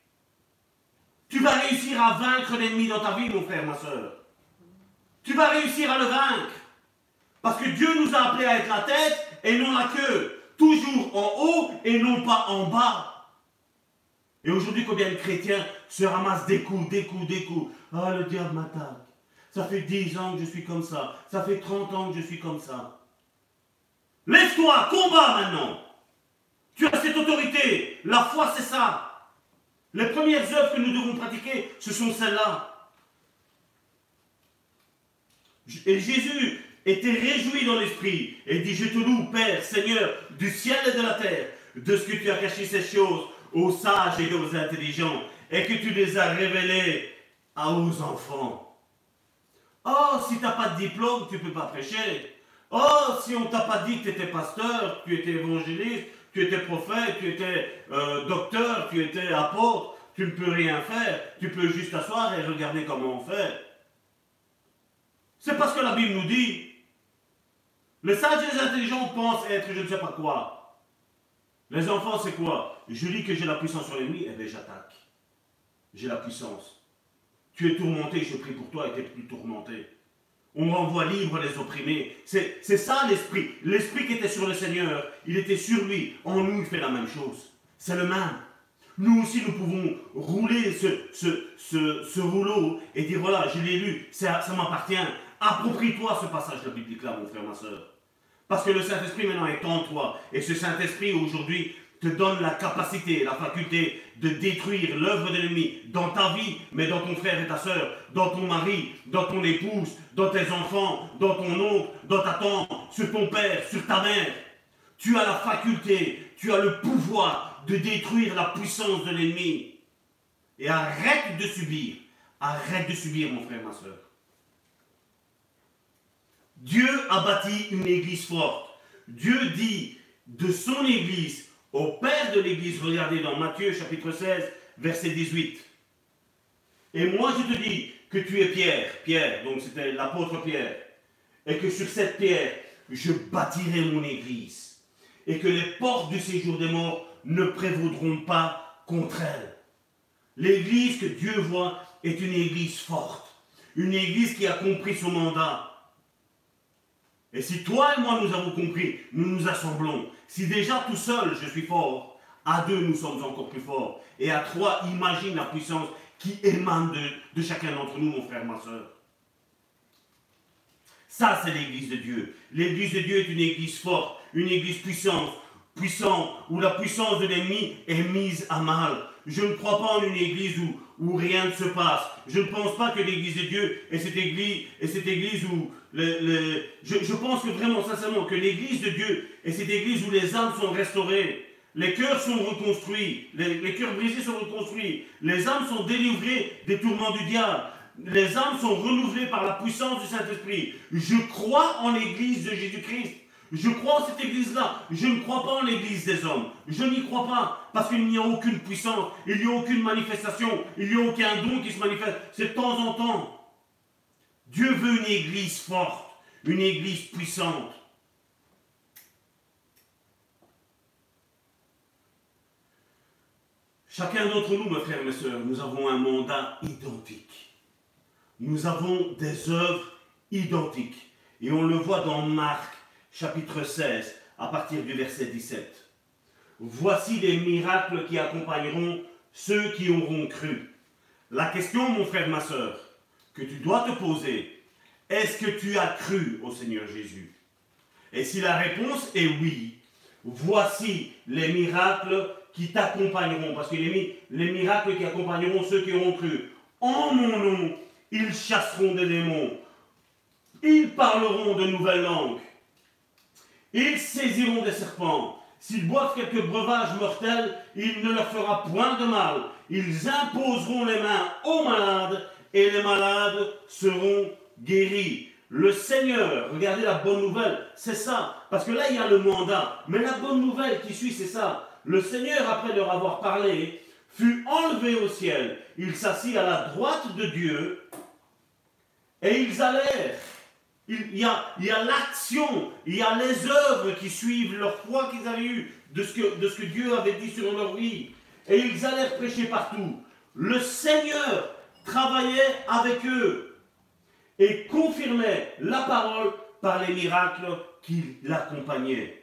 tu vas réussir à vaincre l'ennemi dans ta vie, mon frère, ma soeur. Tu vas réussir à le vaincre. Parce que Dieu nous a appelés à être la tête et non la queue. Toujours en haut et non pas en bas. Et aujourd'hui, combien de chrétiens se ramassent des coups, des coups, des coups Ah, le diable m'attaque. Ça fait 10 ans que je suis comme ça. Ça fait 30 ans que je suis comme ça. Lève-toi, combat maintenant. Tu as cette autorité. La foi, c'est ça. Les premières œuvres que nous devons pratiquer, ce sont celles-là. Et Jésus était réjoui dans l'esprit et dit, je te loue, Père, Seigneur, du ciel et de la terre, de ce que tu as caché ces choses aux sages et aux intelligents, et que tu les as révélés à aux enfants. Oh, si tu n'as pas de diplôme, tu ne peux pas prêcher. Oh, si on t'a pas dit que tu étais pasteur, tu étais évangéliste, tu étais prophète, tu étais euh, docteur, tu étais apôtre, tu ne peux rien faire. Tu peux juste t'asseoir et regarder comment on fait. C'est parce que la Bible nous dit. Les sages et les intelligents pensent être je ne sais pas quoi. Les enfants, c'est quoi? Je dis que j'ai la puissance sur l'ennemi, et eh bien j'attaque. J'ai la puissance. Tu es tourmenté, je prie pour toi et tu es plus tourmenté. On renvoie libre les opprimés. C'est ça l'esprit. L'esprit qui était sur le Seigneur, il était sur lui. En nous, il fait la même chose. C'est le même. Nous aussi, nous pouvons rouler ce, rouleau et dire voilà, je l'ai lu, ça, ça m'appartient. Approprie-toi ce passage de la Bible là, mon frère, ma soeur. Parce que le Saint-Esprit maintenant est en toi. Et ce Saint-Esprit aujourd'hui te donne la capacité, la faculté de détruire l'œuvre de l'ennemi dans ta vie, mais dans ton frère et ta soeur, dans ton mari, dans ton épouse, dans tes enfants, dans ton oncle, dans ta tante, sur ton père, sur ta mère. Tu as la faculté, tu as le pouvoir de détruire la puissance de l'ennemi. Et arrête de subir. Arrête de subir, mon frère, ma soeur. Dieu a bâti une église forte. Dieu dit de son église au Père de l'Église, regardez dans Matthieu chapitre 16, verset 18. Et moi je te dis que tu es Pierre, Pierre, donc c'était l'apôtre Pierre, et que sur cette pierre, je bâtirai mon Église, et que les portes du séjour des morts ne prévaudront pas contre elle. L'Église que Dieu voit est une Église forte, une Église qui a compris son mandat, et si toi et moi nous avons compris, nous nous assemblons. Si déjà tout seul je suis fort, à deux nous sommes encore plus forts. Et à trois, imagine la puissance qui émane de, chacun d'entre nous, mon frère, ma soeur. Ça, c'est l'église de Dieu. L'église de Dieu est une église forte, une église puissante, puissante, où la puissance de l'ennemi est mise à mal. Je ne crois pas en une église où, rien ne se passe. Je ne pense pas que l'église de Dieu est cette église, cette église où, je, pense que vraiment, sincèrement, que l'église de Dieu est cette église où les âmes sont restaurées, les cœurs sont reconstruits, les, les cœurs brisés sont reconstruits, les âmes sont délivrées des tourments du diable, les âmes sont renouvelées par la puissance du Saint-Esprit. Je crois en l'église de Jésus-Christ. Je crois en cette église-là. Je ne crois pas en l'église des hommes. Je n'y crois pas parce qu'il n'y a aucune puissance, il n'y a aucune manifestation, il n'y a aucun don qui se manifeste. C'est de temps en temps. Dieu veut une église forte, une église puissante. Chacun d'entre nous, mes frères et mes sœurs, nous avons un mandat identique. Nous avons des œuvres identiques. Et on le voit dans Marc chapitre 16, à partir du verset 17. Voici les miracles qui accompagneront ceux qui auront cru. La question, mon frère, ma soeur, que tu dois te poser, est-ce que tu as cru au Seigneur Jésus? Et si la réponse est oui, voici les miracles qui t'accompagneront, parce que les, les miracles qui accompagneront ceux qui auront cru. En mon nom, ils chasseront des démons, ils parleront de nouvelles langues, ils saisiront des serpents. S'ils boivent quelques breuvages mortels, il ne leur fera point de mal. Ils imposeront les mains aux malades et les malades seront guéris. Le Seigneur, regardez la bonne nouvelle, c'est ça. Parce que là, il y a le mandat. Mais la bonne nouvelle qui suit, c'est ça. Le Seigneur, après leur avoir parlé, fut enlevé au ciel. Il s'assit à la droite de Dieu et ils allèrent. Il y a, l'action, il y a les œuvres qui suivent leur foi qu'ils avaient eue, de ce, que, Dieu avait dit sur leur vie. Et ils allèrent prêcher partout. Le Seigneur travaillait avec eux et confirmait la parole par les miracles qui l'accompagnaient.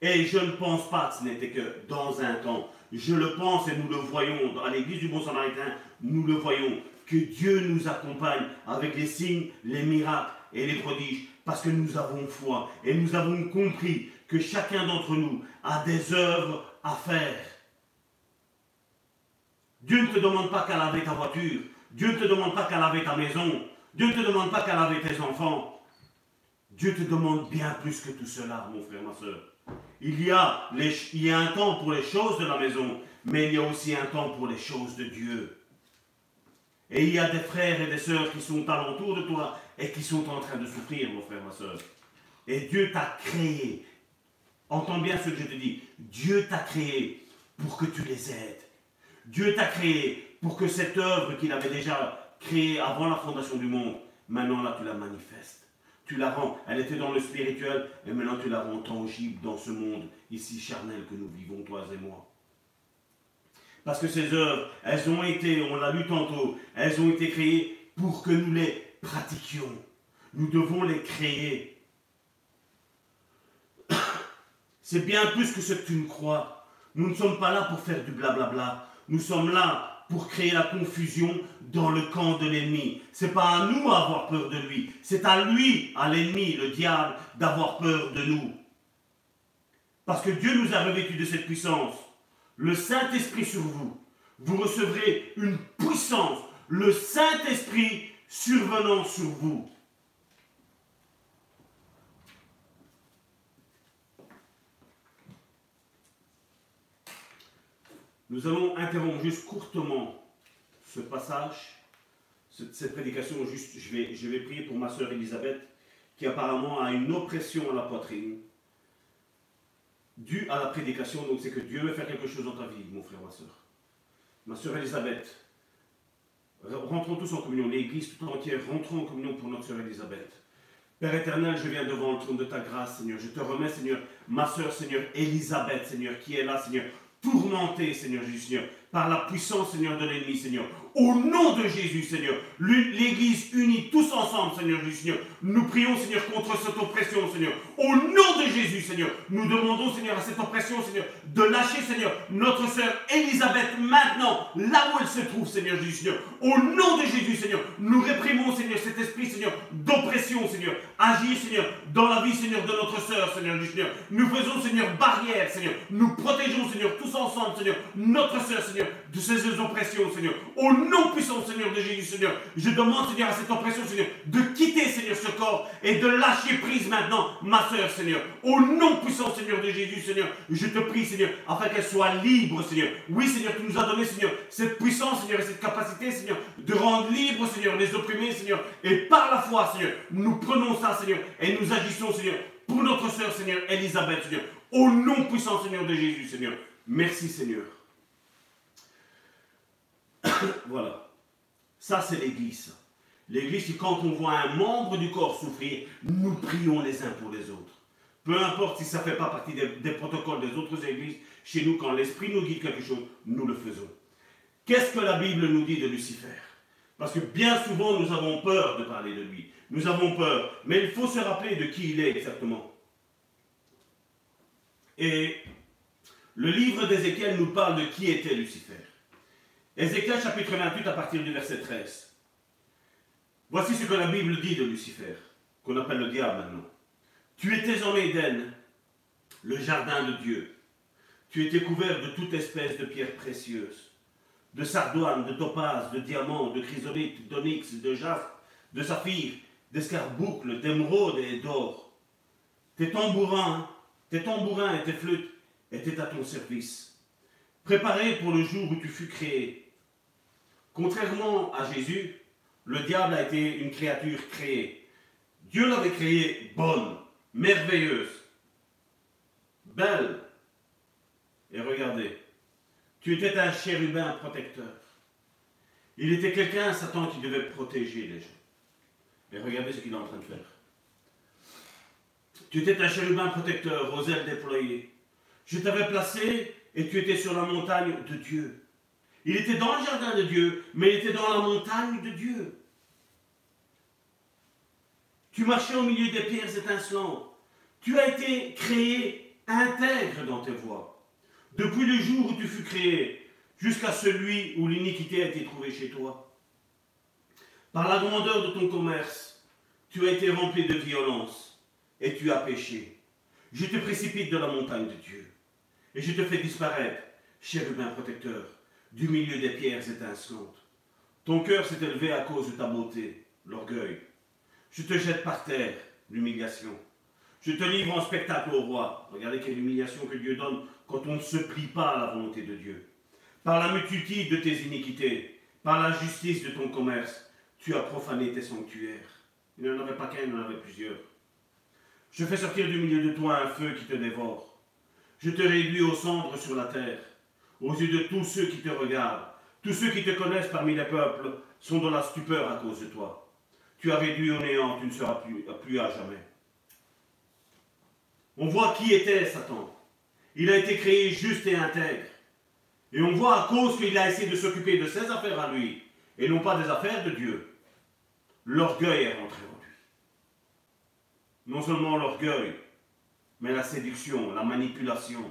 Et je ne pense pas que ce n'était que dans un temps. Je le pense et nous le voyons à l'église du Bon Samaritain, nous le voyons, que Dieu nous accompagne avec les signes, les miracles et les prodiges, parce que nous avons foi et nous avons compris que chacun d'entre nous a des œuvres à faire. Dieu ne te demande pas qu'à laver ta voiture, Dieu ne te demande pas qu'à laver ta maison. Dieu ne te demande pas qu'à laver tes enfants. Dieu te demande bien plus que tout cela, mon frère, ma soeur. Il y, a il y a un temps pour les choses de la maison, mais il y a aussi un temps pour les choses de Dieu. Et il y a des frères et des sœurs qui sont alentour de toi et qui sont en train de souffrir, mon frère, ma sœur. Et Dieu t'a créé. Entends bien ce que je te dis. Dieu t'a créé pour que tu les aides. Dieu t'a créé pour que cette œuvre qu'il avait déjà créée avant la fondation du monde, maintenant là tu la manifestes. Tu la rends, elle était dans le spirituel, et maintenant tu la rends tangible dans ce monde ici charnel que nous vivons, toi et moi. Parce que ces œuvres, elles ont été, on l'a lu tantôt, elles ont été créées pour que nous les pratiquions. Nous devons les créer. C'est bien plus que ce que tu ne crois. Nous ne sommes pas là pour faire du blablabla. Nous sommes là pour créer la confusion dans le camp de l'ennemi. C'est pas à nous d'avoir peur de lui, c'est à lui, à l'ennemi, le diable, d'avoir peur de nous. Parce que Dieu nous a revêtus de cette puissance. Le Saint-Esprit sur vous. Vous recevrez une puissance. Le Saint-Esprit survenant sur vous. Nous allons interrompre juste courtement ce passage, cette prédication. Juste, je vais, je vais prier pour ma soeur Elisabeth, qui apparemment a une oppression à la poitrine, due à la prédication. Donc c'est que Dieu veut faire quelque chose dans ta vie, mon frère, ma soeur. Ma soeur Elisabeth, rentrons tous en communion, l'Église tout entière, rentrons en communion pour notre soeur Elisabeth. Père éternel, je viens devant le trône de ta grâce, Seigneur. Je te remets, Seigneur, ma soeur, Seigneur, Elisabeth, Seigneur, qui est là, Seigneur, tourmentée, Seigneur Jésus, Seigneur, par la puissance, Seigneur, de l'ennemi, Seigneur. Au nom de Jésus, Seigneur, l'Église unie, tous ensemble, Seigneur Jésus, Seigneur, nous prions, Seigneur, contre cette oppression, Seigneur. Au nom de Jésus, Seigneur, nous demandons, Seigneur, à cette oppression, Seigneur, de lâcher, Seigneur, notre sœur Elisabeth maintenant, là où elle se trouve, Seigneur Jésus, Seigneur. Au nom de Jésus, Seigneur, nous réprimons, Seigneur, cet esprit, Seigneur, d'oppression, Seigneur. Agir, Seigneur, dans la vie, Seigneur, de notre sœur, Seigneur Jésus, Seigneur. Nous faisons, Seigneur, barrière, Seigneur. Nous protégeons, Seigneur, tous ensemble, Seigneur, notre sœur, Seigneur, de ces oppressions, Seigneur. Puissant, Seigneur, de Jésus, Seigneur, je demande, Seigneur, à cette oppression, Seigneur, de quitter, Seigneur, ce corps et de lâcher prise maintenant, ma sœur, Seigneur. Au nom puissant, Seigneur, de Jésus, Seigneur, je te prie, Seigneur, afin qu'elle soit libre, Seigneur. Oui, Seigneur, tu nous as donné, Seigneur, cette puissance, Seigneur, et cette capacité, Seigneur, de rendre libre, Seigneur, les opprimés, Seigneur. Et par la foi, Seigneur, nous prenons ça, Seigneur, et nous agissons, Seigneur, pour notre sœur, Seigneur, Elisabeth, Seigneur. Au nom puissant, Seigneur, de Jésus, Seigneur. Merci, Seigneur. voilà. Ça, c'est l'Église. L'Église, quand on voit un membre du corps souffrir, nous prions les uns pour les autres. Peu importe si ça ne fait pas partie des, protocoles des autres églises, chez nous, quand l'Esprit nous guide quelque chose, nous le faisons. Qu'est-ce que la Bible nous dit de Lucifer? Parce que bien souvent, nous avons peur de parler de lui. Nous avons peur. Mais il faut se rappeler de qui il est exactement. Et le livre d'Ézéchiel nous parle de qui était Lucifer. Ézéchiel chapitre 28 à partir du verset 13. Voici ce que la Bible dit de Lucifer, qu'on appelle le diable maintenant. Tu étais en Éden, le jardin de Dieu. Tu étais couvert de toute espèce de pierres précieuses, de sardoine, de topaz, de diamants, de chrysolite, d'onyx, de jaspe, de saphir, d'escarboucle, d'émeraude et d'or. Tes tambourins, tes tambourins et tes flûtes étaient à ton service, préparés pour le jour où tu fus créé. Contrairement à Jésus, le diable a été une créature créée. Dieu l'avait créée bonne, merveilleuse, belle. Et regardez, tu étais un chérubin protecteur. Il était quelqu'un, Satan, qui devait protéger les gens. Et regardez ce qu'il est en train de faire. Tu étais un chérubin protecteur aux ailes déployées. Je t'avais placé et tu étais sur la montagne de Dieu. Il était dans le jardin de Dieu, mais il était dans la montagne de Dieu. Tu marchais au milieu des pierres étincelantes. Tu as été créé intègre dans tes voies. Depuis le jour où tu fus créé, jusqu'à celui où l'iniquité a été trouvée chez toi. Par la grandeur de ton commerce, tu as été rempli de violence et tu as péché. Je te précipite de la montagne de Dieu et je te fais disparaître, chérubin protecteur, du milieu des pierres étincelantes. Ton cœur s'est élevé à cause de ta beauté, l'orgueil. Je te jette par terre, l'humiliation. Je te livre en spectacle au roi. Regardez quelle humiliation que Dieu donne quand on ne se plie pas à la volonté de Dieu. Par la multitude de tes iniquités, Par la justice de ton commerce, tu as profané tes sanctuaires. Il n'y en avait pas qu'un, il en avait plusieurs. Je fais sortir du milieu de toi un feu qui te dévore. Je te réduis aux cendres sur la terre, aux yeux de tous ceux qui te regardent. Tous ceux qui te connaissent parmi les peuples sont dans la stupeur à cause de toi. Tu as réduit au néant, tu ne seras plus, à jamais. On voit qui était Satan. Il a été créé juste et intègre. Et on voit à cause qu'il a essayé de s'occuper de ses affaires à lui, et non pas des affaires de Dieu. L'orgueil est rentré en lui. Non seulement l'orgueil, mais la séduction, la manipulation.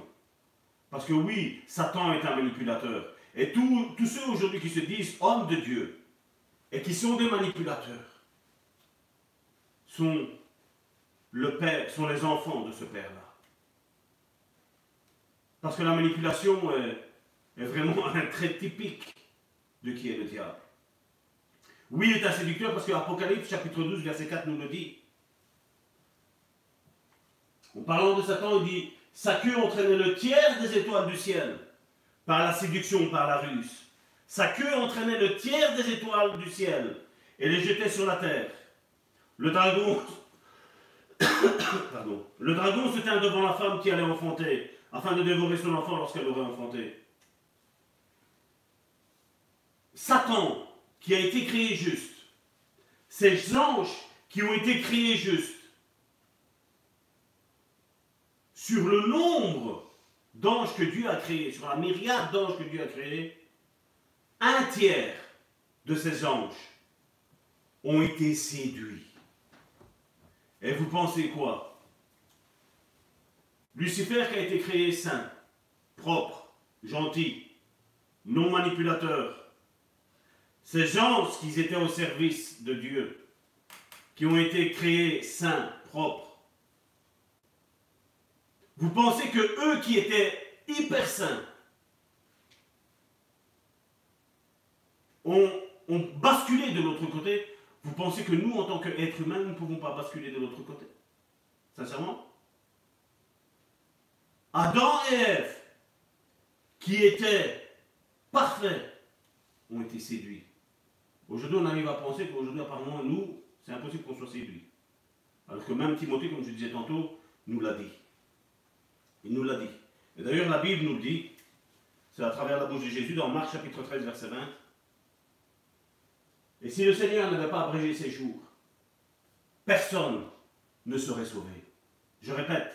Parce que oui, Satan est un manipulateur. Et tous, ceux aujourd'hui qui se disent hommes de Dieu et qui sont des manipulateurs sont, les enfants de ce père-là. Parce que la manipulation est, est vraiment un trait typique de qui est le diable. Oui, il est un séducteur parce que Apocalypse chapitre 12, verset 4 nous le dit. En parlant de Satan, il dit Sa queue entraînait le tiers des étoiles du ciel par la séduction, par la ruse. Sa queue entraînait le tiers des étoiles du ciel et les jetait sur la terre. Le dragon. Le dragon se tint devant la femme qui allait enfanter, afin de dévorer son enfant lorsqu'elle aurait enfanté. Satan, qui a été créé juste, ces anges qui ont été créés juste, sur le nombre d'anges que Dieu a créés, sur la myriade d'anges que Dieu a créés, un tiers de ces anges ont été séduits. Et vous pensez quoi? Lucifer qui a été créé saint, propre, gentil, non manipulateur. Ces anges qui étaient au service de Dieu, qui ont été créés saints, propres. Vous pensez que eux qui étaient hyper saints ont, basculé de l'autre côté vous pensez que nous, en tant qu'êtres humains, nous ne pouvons pas basculer de l'autre côté? Sincèrement? Adam et Ève, qui étaient parfaits, ont été séduits. Aujourd'hui, on arrive à penser qu'aujourd'hui, apparemment, nous, c'est impossible qu'on soit séduits. Alors que même Timothée, comme je disais tantôt, nous l'a dit. Il nous l'a dit. Et d'ailleurs, la Bible nous le dit, c'est à travers la bouche de Jésus, dans Marc chapitre 13, verset 20. Et si le Seigneur n'avait pas abrégé ses jours, personne ne serait sauvé. Je répète,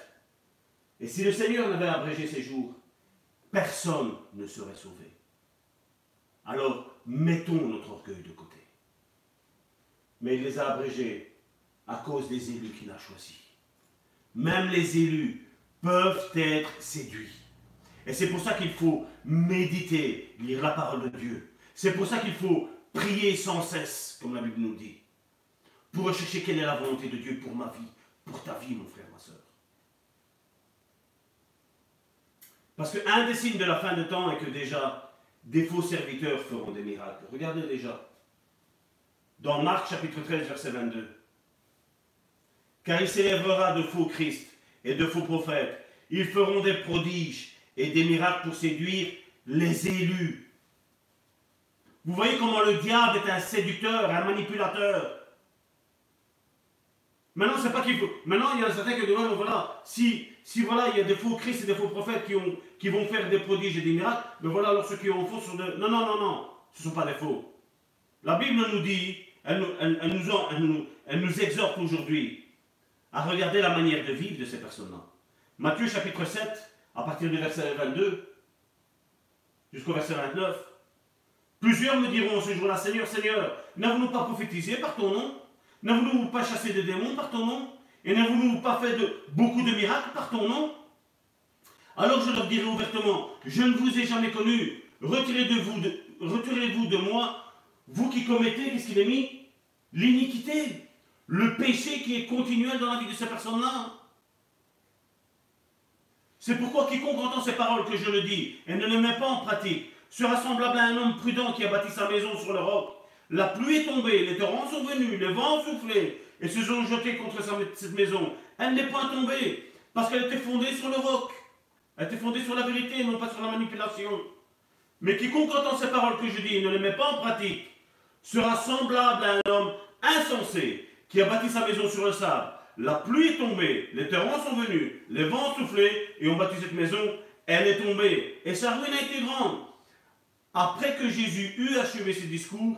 et si le Seigneur n'avait abrégé ses jours, personne ne serait sauvé. Alors, mettons notre orgueil de côté. Mais il les a abrégés à cause des élus qu'il a choisis. Même les élus peuvent être séduits. Et c'est pour ça qu'il faut méditer, lire la parole de Dieu. C'est pour ça qu'il faut Priez sans cesse, comme la Bible nous dit, pour rechercher quelle est la volonté de Dieu pour ma vie, pour ta vie, mon frère, ma soeur. Parce qu'un des signes de la fin de temps est que déjà, des faux serviteurs feront des miracles. Regardez déjà. Dans Marc chapitre 13, verset 22. Car il s'élèvera de faux Christ et de faux prophètes. Ils feront des prodiges et des miracles pour séduire les élus. Vous voyez comment le diable est un séducteur, un manipulateur. Maintenant, c'est pas qu'il faut. Maintenant, il y a certains qui demandent, voilà, si, si voilà, il y a des faux Christ et des faux prophètes qui, ont, qui vont faire des prodiges et des miracles, mais voilà, alors ceux qui ont faux sont de. Non, non, non, non, ce ne sont pas des faux. La Bible nous dit, elle nous exhorte aujourd'hui à regarder la manière de vivre de ces personnes-là. Matthieu chapitre 7, à partir du verset 22 jusqu'au verset 29. Plusieurs me diront ce jour-là, Seigneur, Seigneur, n'avons-nous pas prophétisé par ton nom? N'avons-nous pas chassé des démons par ton nom? Et n'avons-nous pas fait beaucoup de miracles par ton nom? Alors je leur dirai ouvertement, je ne vous ai jamais connu, retirez-vous de moi, vous qui commettez, qu'est-ce est mis? L'iniquité, le péché qui est continuel dans la vie de ces personnes-là. C'est pourquoi quiconque entend ces paroles que je le dis et ne les met pas en pratique sera semblable à un homme prudent qui a bâti sa maison sur le roc. La pluie est tombée, les torrents sont venus, les vents ont soufflé et se sont jetés contre cette maison. Elle n'est pas tombée parce qu'elle était fondée sur le roc. Elle était fondée sur la vérité et non pas sur la manipulation. Mais quiconque entend ces paroles que je dis et ne les met pas en pratique sera semblable à un homme insensé qui a bâti sa maison sur le sable. La pluie est tombée, les torrents sont venus, les vents ont soufflé et ont battu cette maison. Elle est tombée et sa ruine a été grande. Après que Jésus eut achevé ses discours,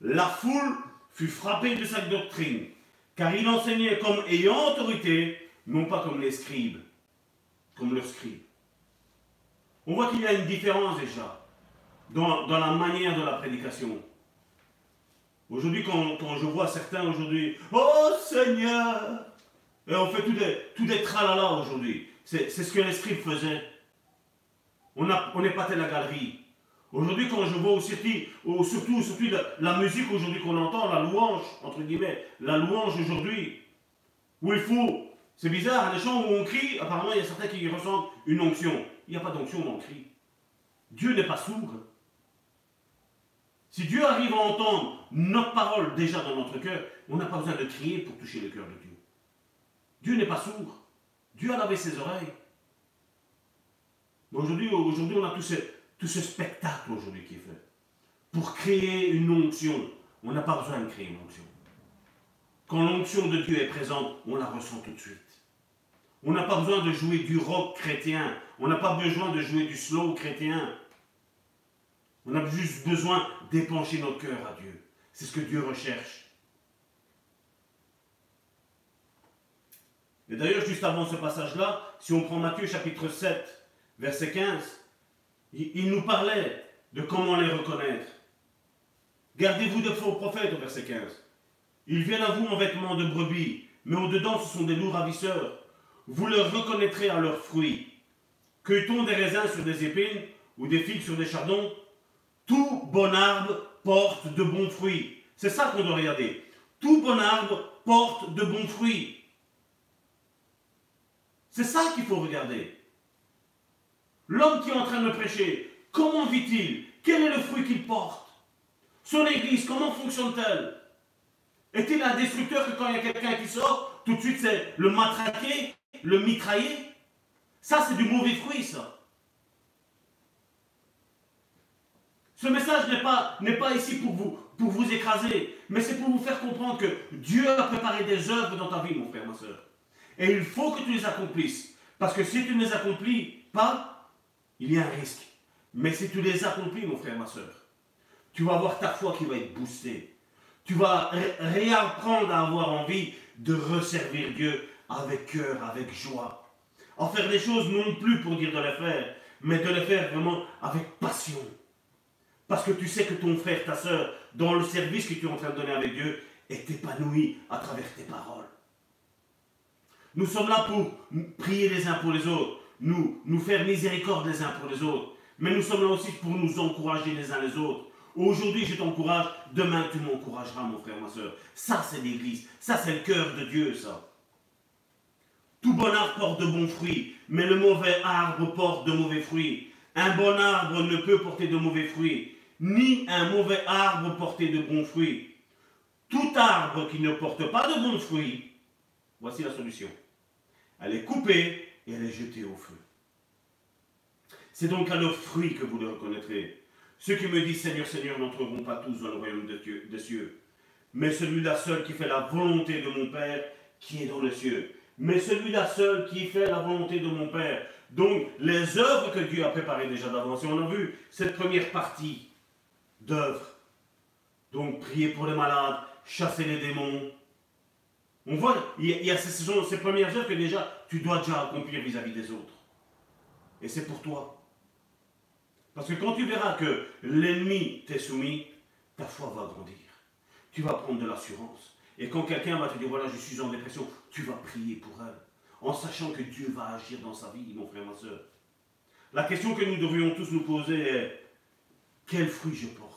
la foule fut frappée de sa doctrine, car il enseignait comme ayant autorité, non pas comme les scribes, comme leurs scribes. On voit qu'il y a une différence déjà dans la manière de la prédication. Aujourd'hui, quand, quand, je vois certains aujourd'hui, oh Seigneur, et on fait tout des, tout des tralala aujourd'hui. C'est ce que les scribes faisaient. On n'est pas tel la galerie. Aujourd'hui, quand je vois aussi, surtout, surtout la, la musique aujourd'hui qu'on entend, la louange, entre guillemets, la louange aujourd'hui, où il faut, c'est bizarre, les chants où on crie, apparemment il y a certains qui ressentent une onction. Il n'y a pas d'onction dans le cri. Dieu n'est pas sourd. Si Dieu arrive à entendre notre parole déjà dans notre cœur, on n'a pas besoin de crier pour toucher le cœur de Dieu. Dieu n'est pas sourd. Dieu a lavé ses oreilles. Mais aujourd'hui, on a tout ce, tout ce spectacle aujourd'hui qui est fait. Pour créer une onction, on n'a pas besoin de créer une onction. Quand l'onction de Dieu est présente, on la ressent tout de suite. On n'a pas besoin de jouer du rock chrétien. On n'a pas besoin de jouer du slow chrétien. On a juste besoin d'épancher notre cœur à Dieu. C'est ce que Dieu recherche. Et d'ailleurs, juste avant ce passage-là, si on prend Matthieu chapitre 7, verset 15, il nous parlait de comment les reconnaître. Gardez-vous de faux prophètes au verset 15. Ils viennent à vous en vêtements de brebis, mais au-dedans ce sont des loups ravisseurs. Vous leur reconnaîtrez à leurs fruits. Cueille-t-on des raisins sur des épines ou des figues sur des chardons? Tout bon arbre porte de bons fruits. C'est ça qu'on doit regarder. Tout bon arbre porte de bons fruits. C'est ça qu'il faut regarder. L'homme qui est en train de prêcher, comment vit-il? Quel est le fruit qu'il porte? Son église, comment fonctionne-t-elle? Est-il un destructeur que quand il y a quelqu'un qui sort, tout de suite c'est le matraquer, le mitrailler Ça, c'est du mauvais fruit, ça. Ce message n'est pas, ici pour vous, pour vous écraser, mais c'est pour vous faire comprendre que Dieu a préparé des œuvres dans ta vie, mon frère, ma soeur. Et il faut que tu les accomplisses. Parce que si tu ne les accomplis pas, il y a un risque. Mais si tu les accomplis, mon frère, ma soeur, tu vas avoir ta foi qui va être boostée. Tu vas réapprendre à avoir envie de resservir Dieu avec cœur, avec joie. En faire des choses non plus pour dire de les faire, mais de les faire vraiment avec passion. Parce que tu sais que ton frère, ta soeur, dans le service que tu es en train de donner avec Dieu, est épanoui à travers tes paroles. Nous sommes là pour prier les uns pour les autres, nous, nous faire miséricorde les uns pour les autres. Mais nous sommes là aussi pour nous encourager les uns les autres. Aujourd'hui, je t'encourage, demain, tu m'encourageras, mon frère, ma soeur. Ça, c'est l'Église. Ça, c'est le cœur de Dieu, ça. Tout bon arbre porte de bons fruits, mais le mauvais arbre porte de mauvais fruits. Un bon arbre ne peut porter de mauvais fruits, ni un mauvais arbre porter de bons fruits. Tout arbre qui ne porte pas de bons fruits, voici la solution. Elle est coupée et elle est jetée au feu. C'est donc à leurs fruits que vous le reconnaîtrez. Ceux qui me disent Seigneur, Seigneur n'entreront pas tous dans le royaume des cieux, mais celui-là seul qui fait la volonté de mon Père qui est dans les cieux. Mais celui-là seul qui fait la volonté de mon Père. Donc, les œuvres que Dieu a préparées déjà d'avance. Et on a vu cette première partie d'œuvres. Donc, prier pour les malades, chasser les démons. On voit, il y a, ces, ces, premières œuvres que déjà, tu dois déjà accomplir vis-à-vis des autres. Et c'est pour toi. Parce que quand tu verras que l'ennemi t'est soumis, ta foi va grandir. Tu vas prendre de l'assurance. Et quand quelqu'un va te dire, voilà, je suis en dépression, tu vas prier pour elle. En sachant que Dieu va agir dans sa vie, mon frère, ma soeur. La question que nous devrions tous nous poser est, quel fruit je porte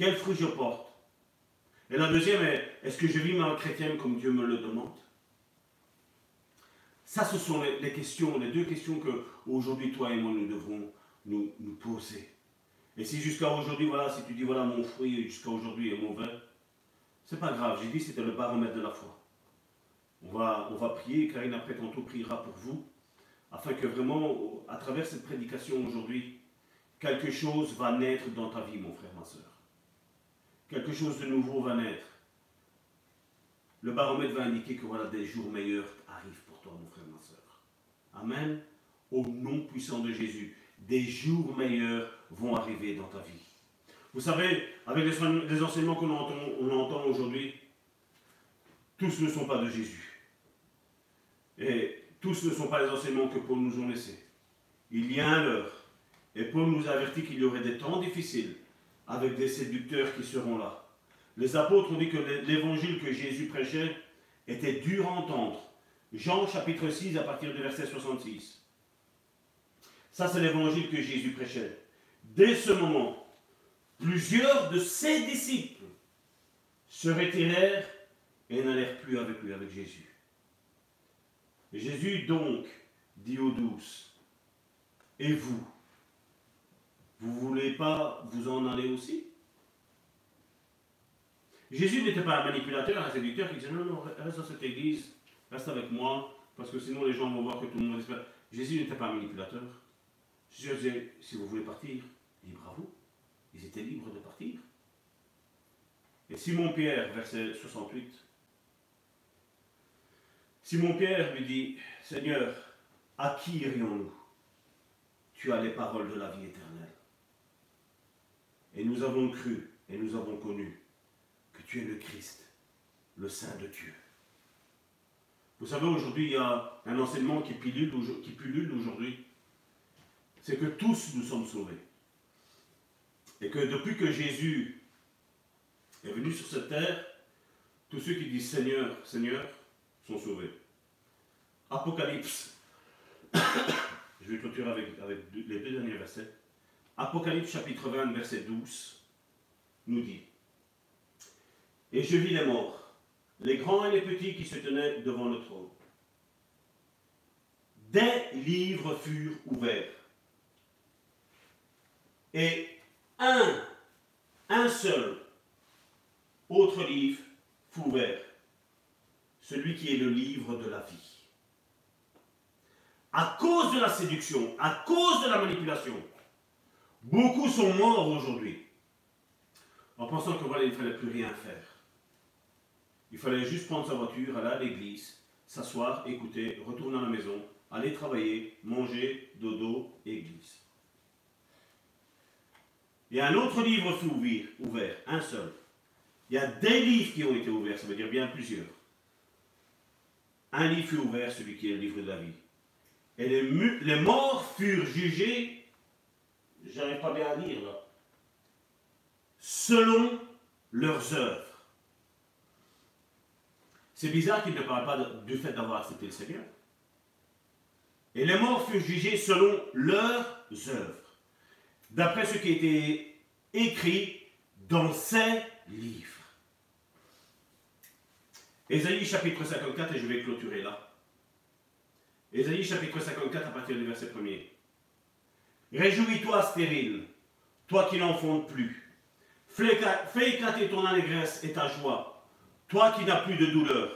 quel fruit je porte? Et la deuxième est, est-ce que je vis ma chrétienne comme Dieu me le demande? Ça, ce sont les, questions, les deux questions que aujourd'hui, toi et moi, nous devrons nous, nous poser. Et si jusqu'à aujourd'hui, voilà, si tu dis, voilà, mon fruit jusqu'à aujourd'hui est mauvais, c'est pas grave. J'ai dit, c'était le baromètre de la foi. On va, on va prier, Karine après tantôt priera pour vous, afin que vraiment, à travers cette prédication aujourd'hui, quelque chose va naître dans ta vie, mon frère, ma soeur. Quelque chose de nouveau va naître. Le baromètre va indiquer que voilà, des jours meilleurs arrivent pour toi, mon frère, ma soeur. Amen. Au nom puissant de Jésus, des jours meilleurs vont arriver dans ta vie. Vous savez, avec les enseignements qu'on entend, entend aujourd'hui, tous ne sont pas de Jésus. Et tous ne sont pas les enseignements que Paul nous a laissés. Il y a un heure. Et Paul nous a averti qu'il y aurait des temps difficiles avec des séducteurs qui seront là. Les apôtres ont dit que l'évangile que Jésus prêchait était dur à entendre. Jean chapitre 6 à partir du verset 66. Ça c'est l'évangile que Jésus prêchait. Dès ce moment, plusieurs de ses disciples se retirèrent et n'allèrent plus avec lui, avec Jésus. Jésus donc dit aux douces, et vous vous voulez pas vous en aller aussi? Jésus n'était pas un manipulateur, un séducteur qui disait non, non, reste dans cette église, reste avec moi, parce que sinon les gens vont voir que tout le monde espère. Jésus n'était pas un manipulateur. Jésus disait si vous voulez partir, libre à vous. Ils étaient libres de partir. Et Simon-Pierre, verset 68, Simon-Pierre lui dit Seigneur, à qui irions-nous? Tu as les paroles de la vie éternelle. Et nous avons cru et nous avons connu que tu es le Christ, le Saint de Dieu. Vous savez, aujourd'hui, il y a un enseignement qui pullule, aujourd'hui. C'est que tous nous sommes sauvés. Et que depuis que Jésus est venu sur cette terre, tous ceux qui disent Seigneur, Seigneur, sont sauvés. Apocalypse. Je vais clôturer avec, avec les deux derniers versets. Apocalypse chapitre 20, verset 12, nous dit Et je vis les morts, les grands et les petits qui se tenaient devant le trône. Des livres furent ouverts. Et un, un seul autre livre fut ouvert, celui qui est le livre de la vie. À cause de la séduction, à cause de la manipulation, Beaucoup sont morts aujourd'hui en pensant que ne fallait plus rien faire. Il fallait juste prendre sa voiture, aller à l'église, s'asseoir, écouter, retourner à la maison, aller travailler, manger, dodo, église. Il y a un autre livre ouvert, un seul. Il y a des livres qui ont été ouverts, ça veut dire bien plusieurs. Un livre fut ouvert, celui qui est le livre de la vie. Et les morts furent jugés j'arrive pas bien à lire là, selon leurs œuvres. C'est bizarre qu'il ne parle pas du fait d'avoir accepté le Seigneur. Et les morts furent jugés selon leurs œuvres, d'après ce qui été écrit dans ces livres. Ésaïe chapitre 54, et je vais clôturer là. Ésaïe chapitre 54 à partir du verset 1er. Réjouis-toi, stérile, toi qui n'enfantes plus. Fais éclater ton allégresse et ta joie, toi qui n'as plus de douleur.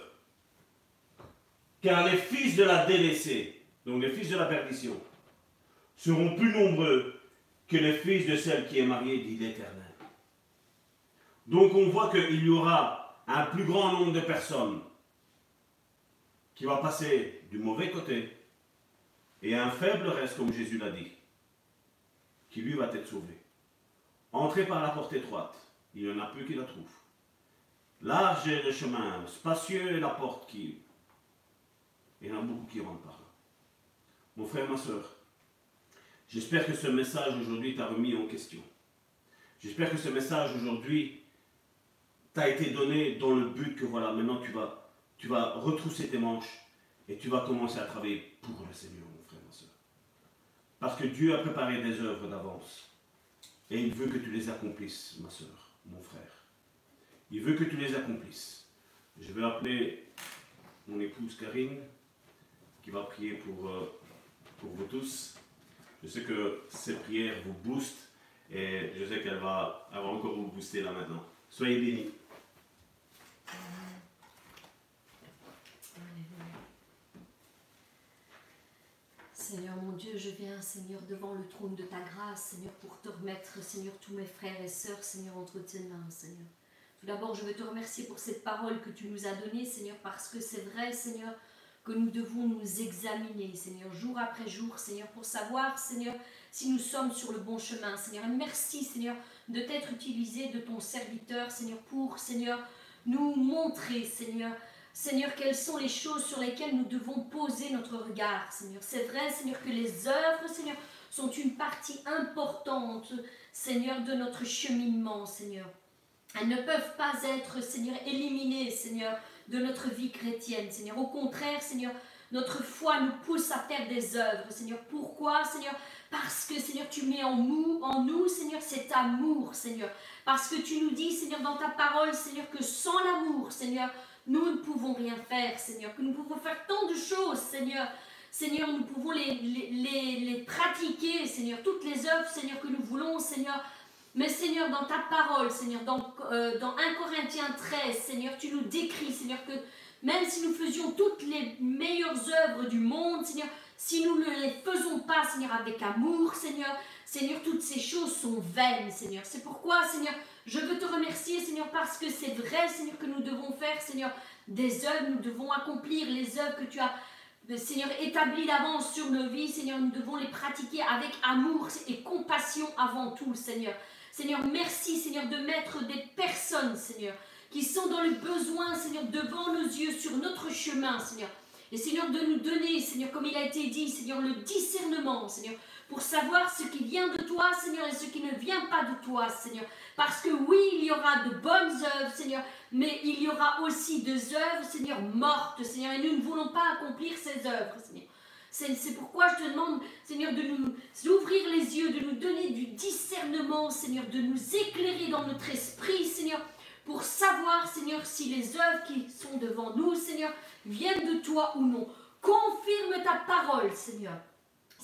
Car les fils de la délaissée, donc les fils de la perdition, seront plus nombreux que les fils de celle qui est mariée, dit l'Éternel. Donc on voit qu'il y aura un plus grand nombre de personnes qui va passer du mauvais côté et un faible reste, comme Jésus l'a dit qui lui va être sauvé. Entrez par la porte étroite, il n'y en a plus qui la trouvent. Large est le chemin, spacieux est la porte qui... Il y en a beaucoup qui rentrent par là. Mon frère, ma soeur, j'espère que ce message aujourd'hui t'a remis en question. J'espère que ce message aujourd'hui t'a été donné dans le but que voilà, maintenant tu vas, tu vas retrousser tes manches et tu vas commencer à travailler pour le Seigneur. Parce que Dieu a préparé des œuvres d'avance. Et il veut que tu les accomplisses, ma soeur, mon frère. Il veut que tu les accomplisses. Je vais appeler mon épouse Karine, qui va prier pour, euh, pour vous tous. Je sais que ces prières vous boostent et je sais qu'elle va, va encore vous booster là maintenant. Soyez bénis. Seigneur mon Dieu, je viens, Seigneur, devant le trône de ta grâce, Seigneur, pour te remettre, Seigneur, tous mes frères et sœurs, Seigneur, entre tes mains, Seigneur. Tout d'abord, je veux te remercier pour cette parole que tu nous as donnée, Seigneur, parce que c'est vrai, Seigneur, que nous devons nous examiner, Seigneur, jour après jour, Seigneur, pour savoir, Seigneur, si nous sommes sur le bon chemin, Seigneur. Merci, Seigneur, de t'être utilisé de ton serviteur, Seigneur, pour, Seigneur, nous montrer, Seigneur, Seigneur, quelles sont les choses sur lesquelles nous devons poser notre regard, Seigneur? C'est vrai, Seigneur, que les œuvres, Seigneur, sont une partie importante, Seigneur, de notre cheminement, Seigneur. Elles ne peuvent pas être, Seigneur, éliminées, Seigneur, de notre vie chrétienne, Seigneur. Au contraire, Seigneur, notre foi nous pousse à faire des œuvres, Seigneur. Pourquoi, Seigneur? Parce que, Seigneur, tu mets en nous, Seigneur, cet amour, Seigneur. Parce que tu nous dis, Seigneur, dans ta parole, Seigneur, que sans l'amour, Seigneur, nous ne pouvons rien faire, Seigneur, que nous pouvons faire tant de choses, Seigneur. Seigneur, nous pouvons les, les, les, pratiquer, Seigneur, toutes les œuvres, Seigneur, que nous voulons, Seigneur. Mais Seigneur, dans ta parole, Seigneur, dans, euh, dans 1 Corinthiens 13, Seigneur, tu nous décris, Seigneur, que même si nous faisions toutes les meilleures œuvres du monde, Seigneur, si nous ne les faisons pas, Seigneur, avec amour, Seigneur, Seigneur, toutes ces choses sont vaines, Seigneur. C'est pourquoi, Seigneur, je veux te remercier, Seigneur, parce que c'est vrai, Seigneur, que nous devons faire, Seigneur, des œuvres, nous devons accomplir les œuvres que tu as, euh, Seigneur, établies d'avance sur nos vies, Seigneur, nous devons les pratiquer avec amour et compassion avant tout, Seigneur. Seigneur, merci, Seigneur, de mettre des personnes, Seigneur, qui sont dans le besoin, Seigneur, devant nos yeux, sur notre chemin, Seigneur. Et Seigneur, de nous donner, Seigneur, comme il a été dit, Seigneur, le discernement, Seigneur, pour savoir ce qui vient de toi, Seigneur, et ce qui ne vient pas de toi, Seigneur. Parce que oui, il y aura de bonnes œuvres, Seigneur, mais il y aura aussi des œuvres, Seigneur, mortes, Seigneur, et nous ne voulons pas accomplir ces œuvres, Seigneur. C'est pourquoi je te demande, Seigneur, de nous ouvrir les yeux, de nous donner du discernement, Seigneur, de nous éclairer dans notre esprit, Seigneur, pour savoir, Seigneur, si les œuvres qui sont devant nous, Seigneur, viennent de toi ou non. Confirme ta parole, Seigneur.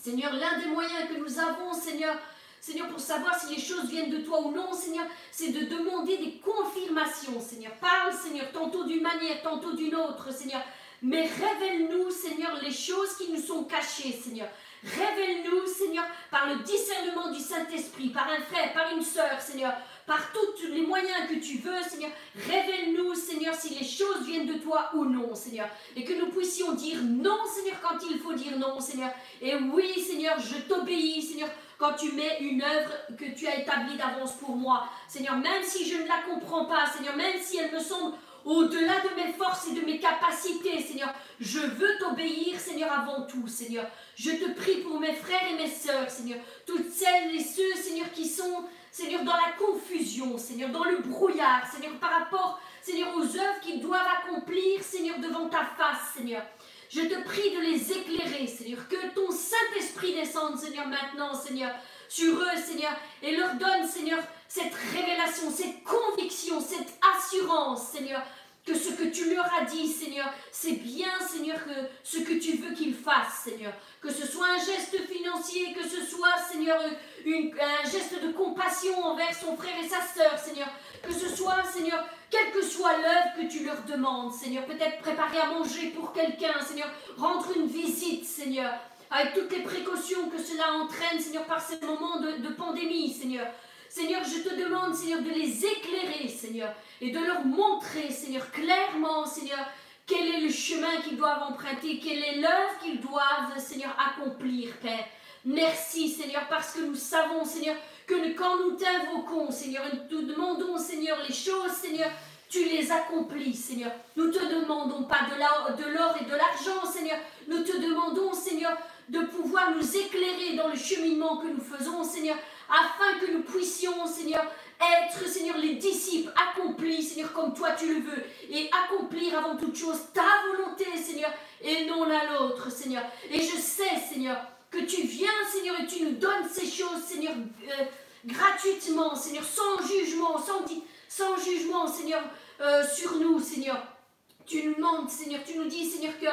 Seigneur, l'un des moyens que nous avons, Seigneur, Seigneur, pour savoir si les choses viennent de toi ou non, Seigneur, c'est de demander des confirmations, Seigneur. Parle, Seigneur, tantôt d'une manière, tantôt d'une autre, Seigneur. Mais révèle-nous, Seigneur, les choses qui nous sont cachées, Seigneur. Révèle-nous, Seigneur, par le discernement du Saint-Esprit, par un frère, par une sœur, Seigneur, par tous les moyens que tu veux, Seigneur. Révèle-nous, Seigneur, si les choses viennent de toi ou non, Seigneur. Et que nous puissions dire non, Seigneur, quand il faut dire non, Seigneur. Et oui, Seigneur, je t'obéis, Seigneur, quand tu mets une œuvre que tu as établie d'avance pour moi. Seigneur, même si je ne la comprends pas, Seigneur, même si elle me semble au-delà de mes forces et de mes capacités, Seigneur, je veux t'obéir, Seigneur, avant tout, Seigneur. Je te prie pour mes frères et mes sœurs, Seigneur, toutes celles et ceux, Seigneur, qui sont, Seigneur, dans la confusion, Seigneur, dans le brouillard, Seigneur, par rapport, Seigneur, aux œuvres qu'ils doivent accomplir, Seigneur, devant ta face, Seigneur. Je te prie de les éclairer, Seigneur, que ton Saint-Esprit descende, Seigneur, maintenant, Seigneur, sur eux, Seigneur, et leur donne, Seigneur, cette révélation, cette conviction, cette assurance, Seigneur, que ce que tu leur as dit, Seigneur, c'est bien, Seigneur, ce que tu veux qu'ils fassent, Seigneur. Que ce soit un geste financier, que ce soit, Seigneur, un geste de compassion envers son frère et sa sœur, Seigneur. Que ce soit, Seigneur, quelle que soit l'œuvre que tu leur demandes, Seigneur. Peut-être préparer à manger pour quelqu'un, Seigneur. Rendre une visite, Seigneur. Avec toutes les précautions que cela entraîne, Seigneur, par ces moments de pandémie, Seigneur. Seigneur, je te demande, Seigneur, de les éclairer, Seigneur, et de leur montrer, Seigneur, clairement, Seigneur, quel est le chemin qu'ils doivent emprunter, quelle est l'œuvre qu'ils doivent, Seigneur, accomplir, Père. Merci, Seigneur, parce que nous savons, Seigneur, que quand nous t'invoquons, Seigneur, et nous te demandons, Seigneur, les choses, Seigneur, tu les accomplis, Seigneur. Nous te demandons pas de l'or et de l'argent, Seigneur. Nous te demandons, Seigneur, de pouvoir nous éclairer dans le cheminement que nous faisons, Seigneur, afin que nous puissions, Seigneur, être, Seigneur, les disciples accomplis, Seigneur, comme toi tu le veux, et accomplir avant toute chose ta volonté, Seigneur, et non la nôtre, Seigneur. Et je sais, Seigneur, que tu viens, Seigneur, et tu nous donnes ces choses, Seigneur, euh, gratuitement, Seigneur, sans jugement, sans, sans jugement, Seigneur, euh, sur nous, Seigneur. Tu nous demandes, Seigneur, tu nous dis, Seigneur, que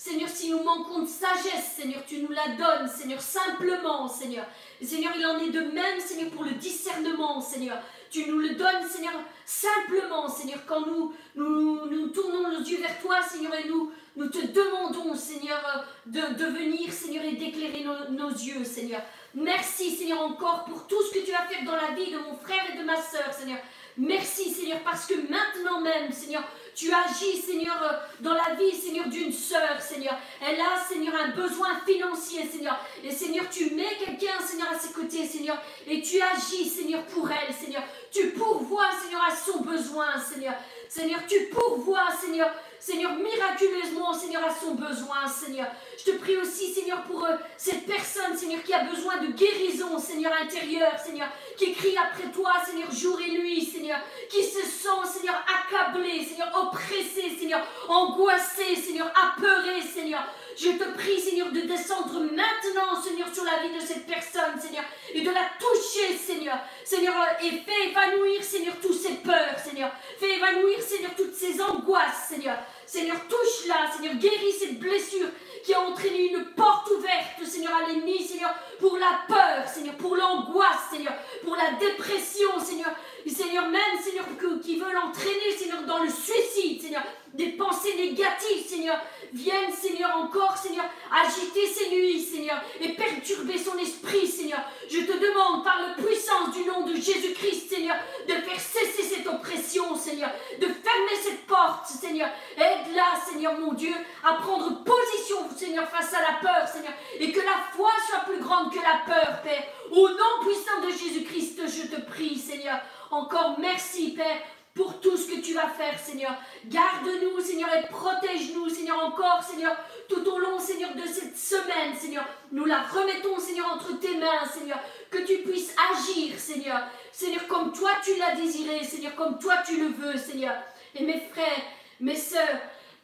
Seigneur, si nous manquons de sagesse, Seigneur, tu nous la donnes, Seigneur, simplement, Seigneur. Seigneur, il en est de même, Seigneur, pour le discernement, Seigneur. Tu nous le donnes, Seigneur, simplement, Seigneur, quand nous, nous, tournons nos yeux vers toi, Seigneur, et nous, te demandons, Seigneur, de, venir, Seigneur, et d'éclairer nos, yeux, Seigneur. Merci, Seigneur, encore pour tout ce que tu vas faire dans la vie de mon frère et de ma sœur, Seigneur. Merci, Seigneur, parce que maintenant même, Seigneur, tu agis, Seigneur, euh, dans la vie, Seigneur, d'une sœur, Seigneur. Elle a, Seigneur, un besoin financier, Seigneur. Et Seigneur, tu mets quelqu'un, Seigneur, à ses côtés, Seigneur. Et tu agis, Seigneur, pour elle, Seigneur. Tu pourvois, Seigneur, à son besoin, Seigneur. Seigneur, tu pourvois, Seigneur, Seigneur, miraculeusement, Seigneur, à son besoin, Seigneur. Je te prie aussi, Seigneur, pour euh, cette personne, Seigneur, qui a besoin de guérison, Seigneur, intérieure, Seigneur, qui crie après toi, Seigneur, jour et nuit, Seigneur, qui se sent, Seigneur, accablé, Seigneur, oppressé, Seigneur, angoissé, Seigneur, apeuré, Seigneur. Je te prie, Seigneur, de descendre maintenant, Seigneur, sur la vie de cette personne, Seigneur, et de la toucher, Seigneur. Seigneur, euh, et fais évanouir, Seigneur, toutes ses peurs, Seigneur. Fais évanouir, Seigneur, toutes ses angoisses, Seigneur. Seigneur, touche-la, Seigneur, guéris cette blessure qui a entraîné une porte ouverte, Seigneur, à l'ennemi, Seigneur, pour la peur, Seigneur, pour l'angoisse, Seigneur, pour la dépression, Seigneur. Seigneur, même, Seigneur, qui veulent entraîner, Seigneur, dans le suicide, Seigneur, des pensées négatives, Seigneur, viennent, Seigneur, encore, Seigneur, agiter ses nuits, Seigneur, et perturber son esprit, Seigneur. Je te demande, par la puissance du nom de Jésus-Christ, Seigneur, de faire cesser cette oppression, Seigneur, de fermer cette porte, Seigneur. Aide-la, Seigneur, mon Dieu, à prendre position, Seigneur, face à la peur, Seigneur, et que la foi soit plus grande que la peur, Père. Au nom puissant de Jésus-Christ, je te prie, Seigneur. Encore merci, Père, pour tout ce que tu vas faire, Seigneur. Garde-nous, Seigneur, et protège-nous, Seigneur, encore, Seigneur, tout au long, Seigneur, de cette semaine, Seigneur. Nous la remettons, Seigneur, entre tes mains, Seigneur. Que tu puisses agir, Seigneur. Seigneur, comme toi tu l'as désiré, Seigneur, comme toi tu le veux, Seigneur. Et mes frères, mes sœurs,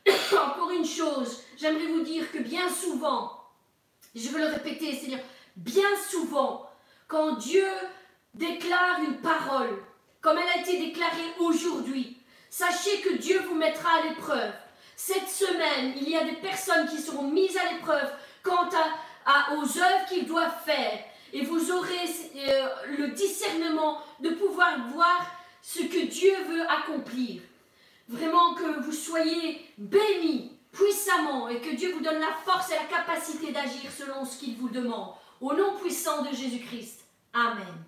encore une chose, j'aimerais vous dire que bien souvent, je veux le répéter, Seigneur, bien souvent, quand Dieu déclare une parole, comme elle a été déclarée aujourd'hui. Sachez que Dieu vous mettra à l'épreuve. Cette semaine, il y a des personnes qui seront mises à l'épreuve quant à, aux œuvres qu'ils doivent faire. Et vous aurez euh, le discernement de pouvoir voir ce que Dieu veut accomplir. Vraiment que vous soyez bénis puissamment et que Dieu vous donne la force et la capacité d'agir selon ce qu'il vous demande. Au nom puissant de Jésus-Christ. Amen.